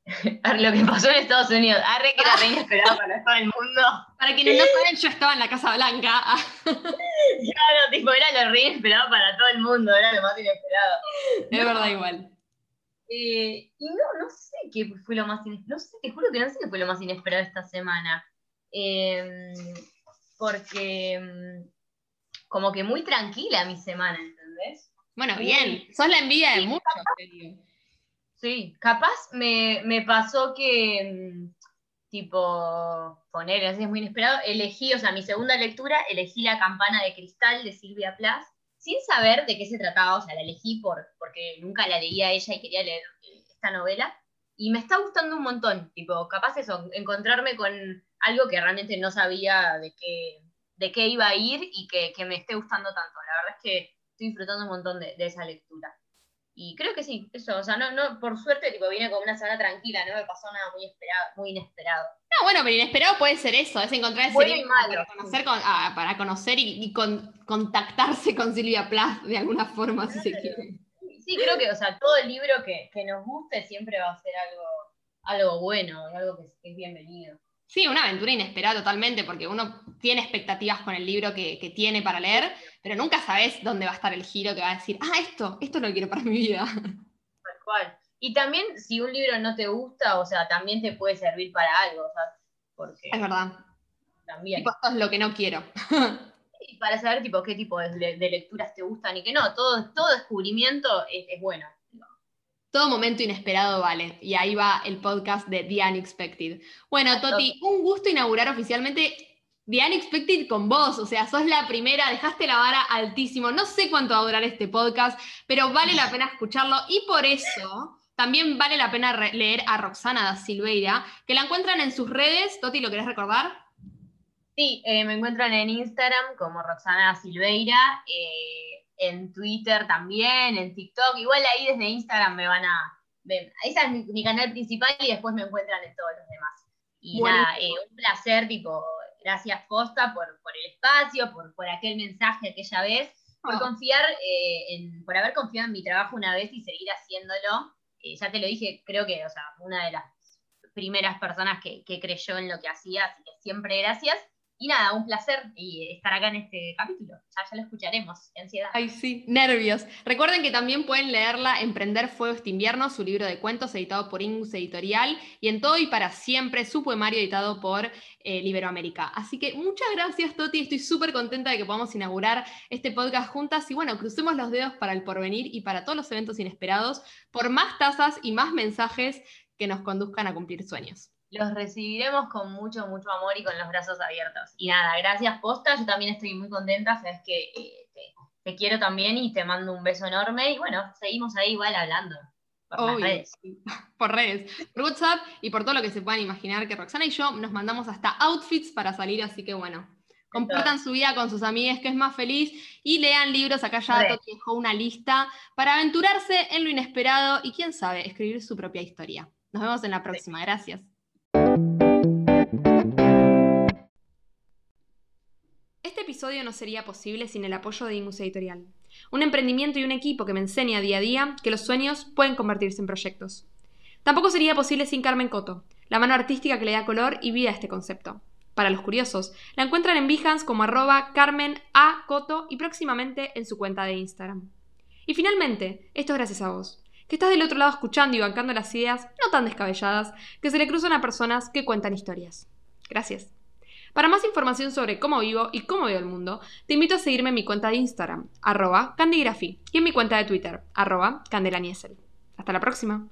lo que pasó en Estados Unidos. Arre que era re inesperado para todo el mundo. Para quienes no saben, yo estaba en la Casa Blanca. claro, tipo, era lo re inesperado para todo el mundo, era lo más inesperado. Es verdad, igual. Eh, y no, no sé qué fue lo más inesperado. No sé, te juro que no sé qué fue lo más inesperado esta semana. Em, porque em, como que muy tranquila mi semana, ¿entendés? Bueno, bien, sos la envidia de muchos, Sí, capaz me, pasó que, mm, tipo, poner, así es muy inesperado, elegí, o sea, mi segunda lectura, elegí La campana de cristal de Silvia Plath, sin saber de qué se trataba, o sea, la elegí por, porque nunca la leía ella y quería leer eh, esta novela, y me está gustando un montón, tipo, capaz eso, encontrarme con algo que realmente no sabía de qué, de qué iba a ir y que, me esté gustando tanto. La verdad es que estoy disfrutando un montón de esa lectura. Y creo que sí, eso, o sea, no, no, por suerte, tipo, vine con una semana tranquila, no me pasó nada muy esperado, muy inesperado. No, bueno, pero inesperado puede ser eso, es encontrar ese libro para conocer, ah, para conocer y, contactarse con Silvia Plath de alguna forma, si se quiere. Sí, creo que, o sea, todo el libro que, nos guste siempre va a ser algo, algo bueno, algo que es bienvenido. Sí, una aventura inesperada totalmente, porque uno tiene expectativas con el libro que, tiene para leer, pero nunca sabes dónde va a estar el giro que va a decir, ah, esto, esto lo quiero para mi vida. Tal cual. Y también, si un libro no te gusta, o sea, también te puede servir para algo, o sea, porque... Es verdad. También. esto es lo que no quiero. y para saber, tipo, qué tipo de, lecturas te gustan y qué no, todo, todo descubrimiento es bueno. Todo momento inesperado vale. Y ahí va el podcast de The Unexpected. Bueno, Toti, un gusto inaugurar oficialmente The Unexpected con vos. O sea, sos la primera, dejaste la vara altísimo. No sé cuánto va a durar este podcast, pero vale la pena escucharlo. Y por eso también vale la pena leer a Roxana da Silveira, que la encuentran en sus redes. Toti, ¿lo querés recordar? Sí, eh, me encuentran en Instagram como Roxana da Silveira. Eh, en Twitter también, en TikTok. Igual ahí desde Instagram me van a. ver. ese es mi, canal principal y después me encuentran en todos los demás. Y nada, eh, un placer, tipo, gracias Costa por, por el espacio, por, por aquel mensaje aquella vez, por ah. confiar, eh, en, por haber confiado en mi trabajo una vez y seguir haciéndolo. Eh, ya te lo dije, creo que, o sea, una de las primeras personas que, que creyó en lo que hacía, así que siempre gracias. Y nada, un placer estar acá en este capítulo. Ya, ya lo escucharemos, ansiedad. Ay, sí, nervios. Recuerden que también pueden leerla Emprender Fuego este invierno, su libro de cuentos editado por Ingus Editorial, y en Todo y para Siempre, su poemario editado por eh, Iberoamérica. Así que muchas gracias, Toti. Estoy súper contenta de que podamos inaugurar este podcast juntas. Y bueno, crucemos los dedos para el porvenir y para todos los eventos inesperados, por más tazas y más mensajes que nos conduzcan a cumplir sueños los recibiremos con mucho, mucho amor y con los brazos abiertos. Y nada, gracias Posta, yo también estoy muy contenta, sabes que eh, te, quiero también y te mando un beso enorme y bueno, seguimos ahí igual hablando. por las redes. Por redes, por WhatsApp y por todo lo que se puedan imaginar que Roxana y yo nos mandamos hasta outfits para salir, así que bueno, compartan su vida con sus amigas que es más feliz y lean libros. Acá ya. Toti dejó una lista para aventurarse en lo inesperado y quién sabe, escribir su propia historia. Nos vemos en la próxima, gracias. Episodio no sería posible sin el apoyo de Ingus Editorial, un emprendimiento y un equipo que me enseña día a día que los sueños pueden convertirse en proyectos. Tampoco sería posible sin Carmen Coto, la mano artística que le da color y vida a este concepto. Para los curiosos, la encuentran en Behance como arroba Carmen A. Coto y próximamente en su cuenta de Instagram. Y finalmente, esto es gracias a vos, que estás del otro lado escuchando y bancando las ideas no tan descabelladas que se le cruzan a personas que cuentan historias. Gracias. Para más información sobre cómo vivo y cómo veo el mundo, te invito a seguirme en mi cuenta de Instagram, arroba candigraphy, y en mi cuenta de Twitter, arroba candelaniesel. Hasta la próxima.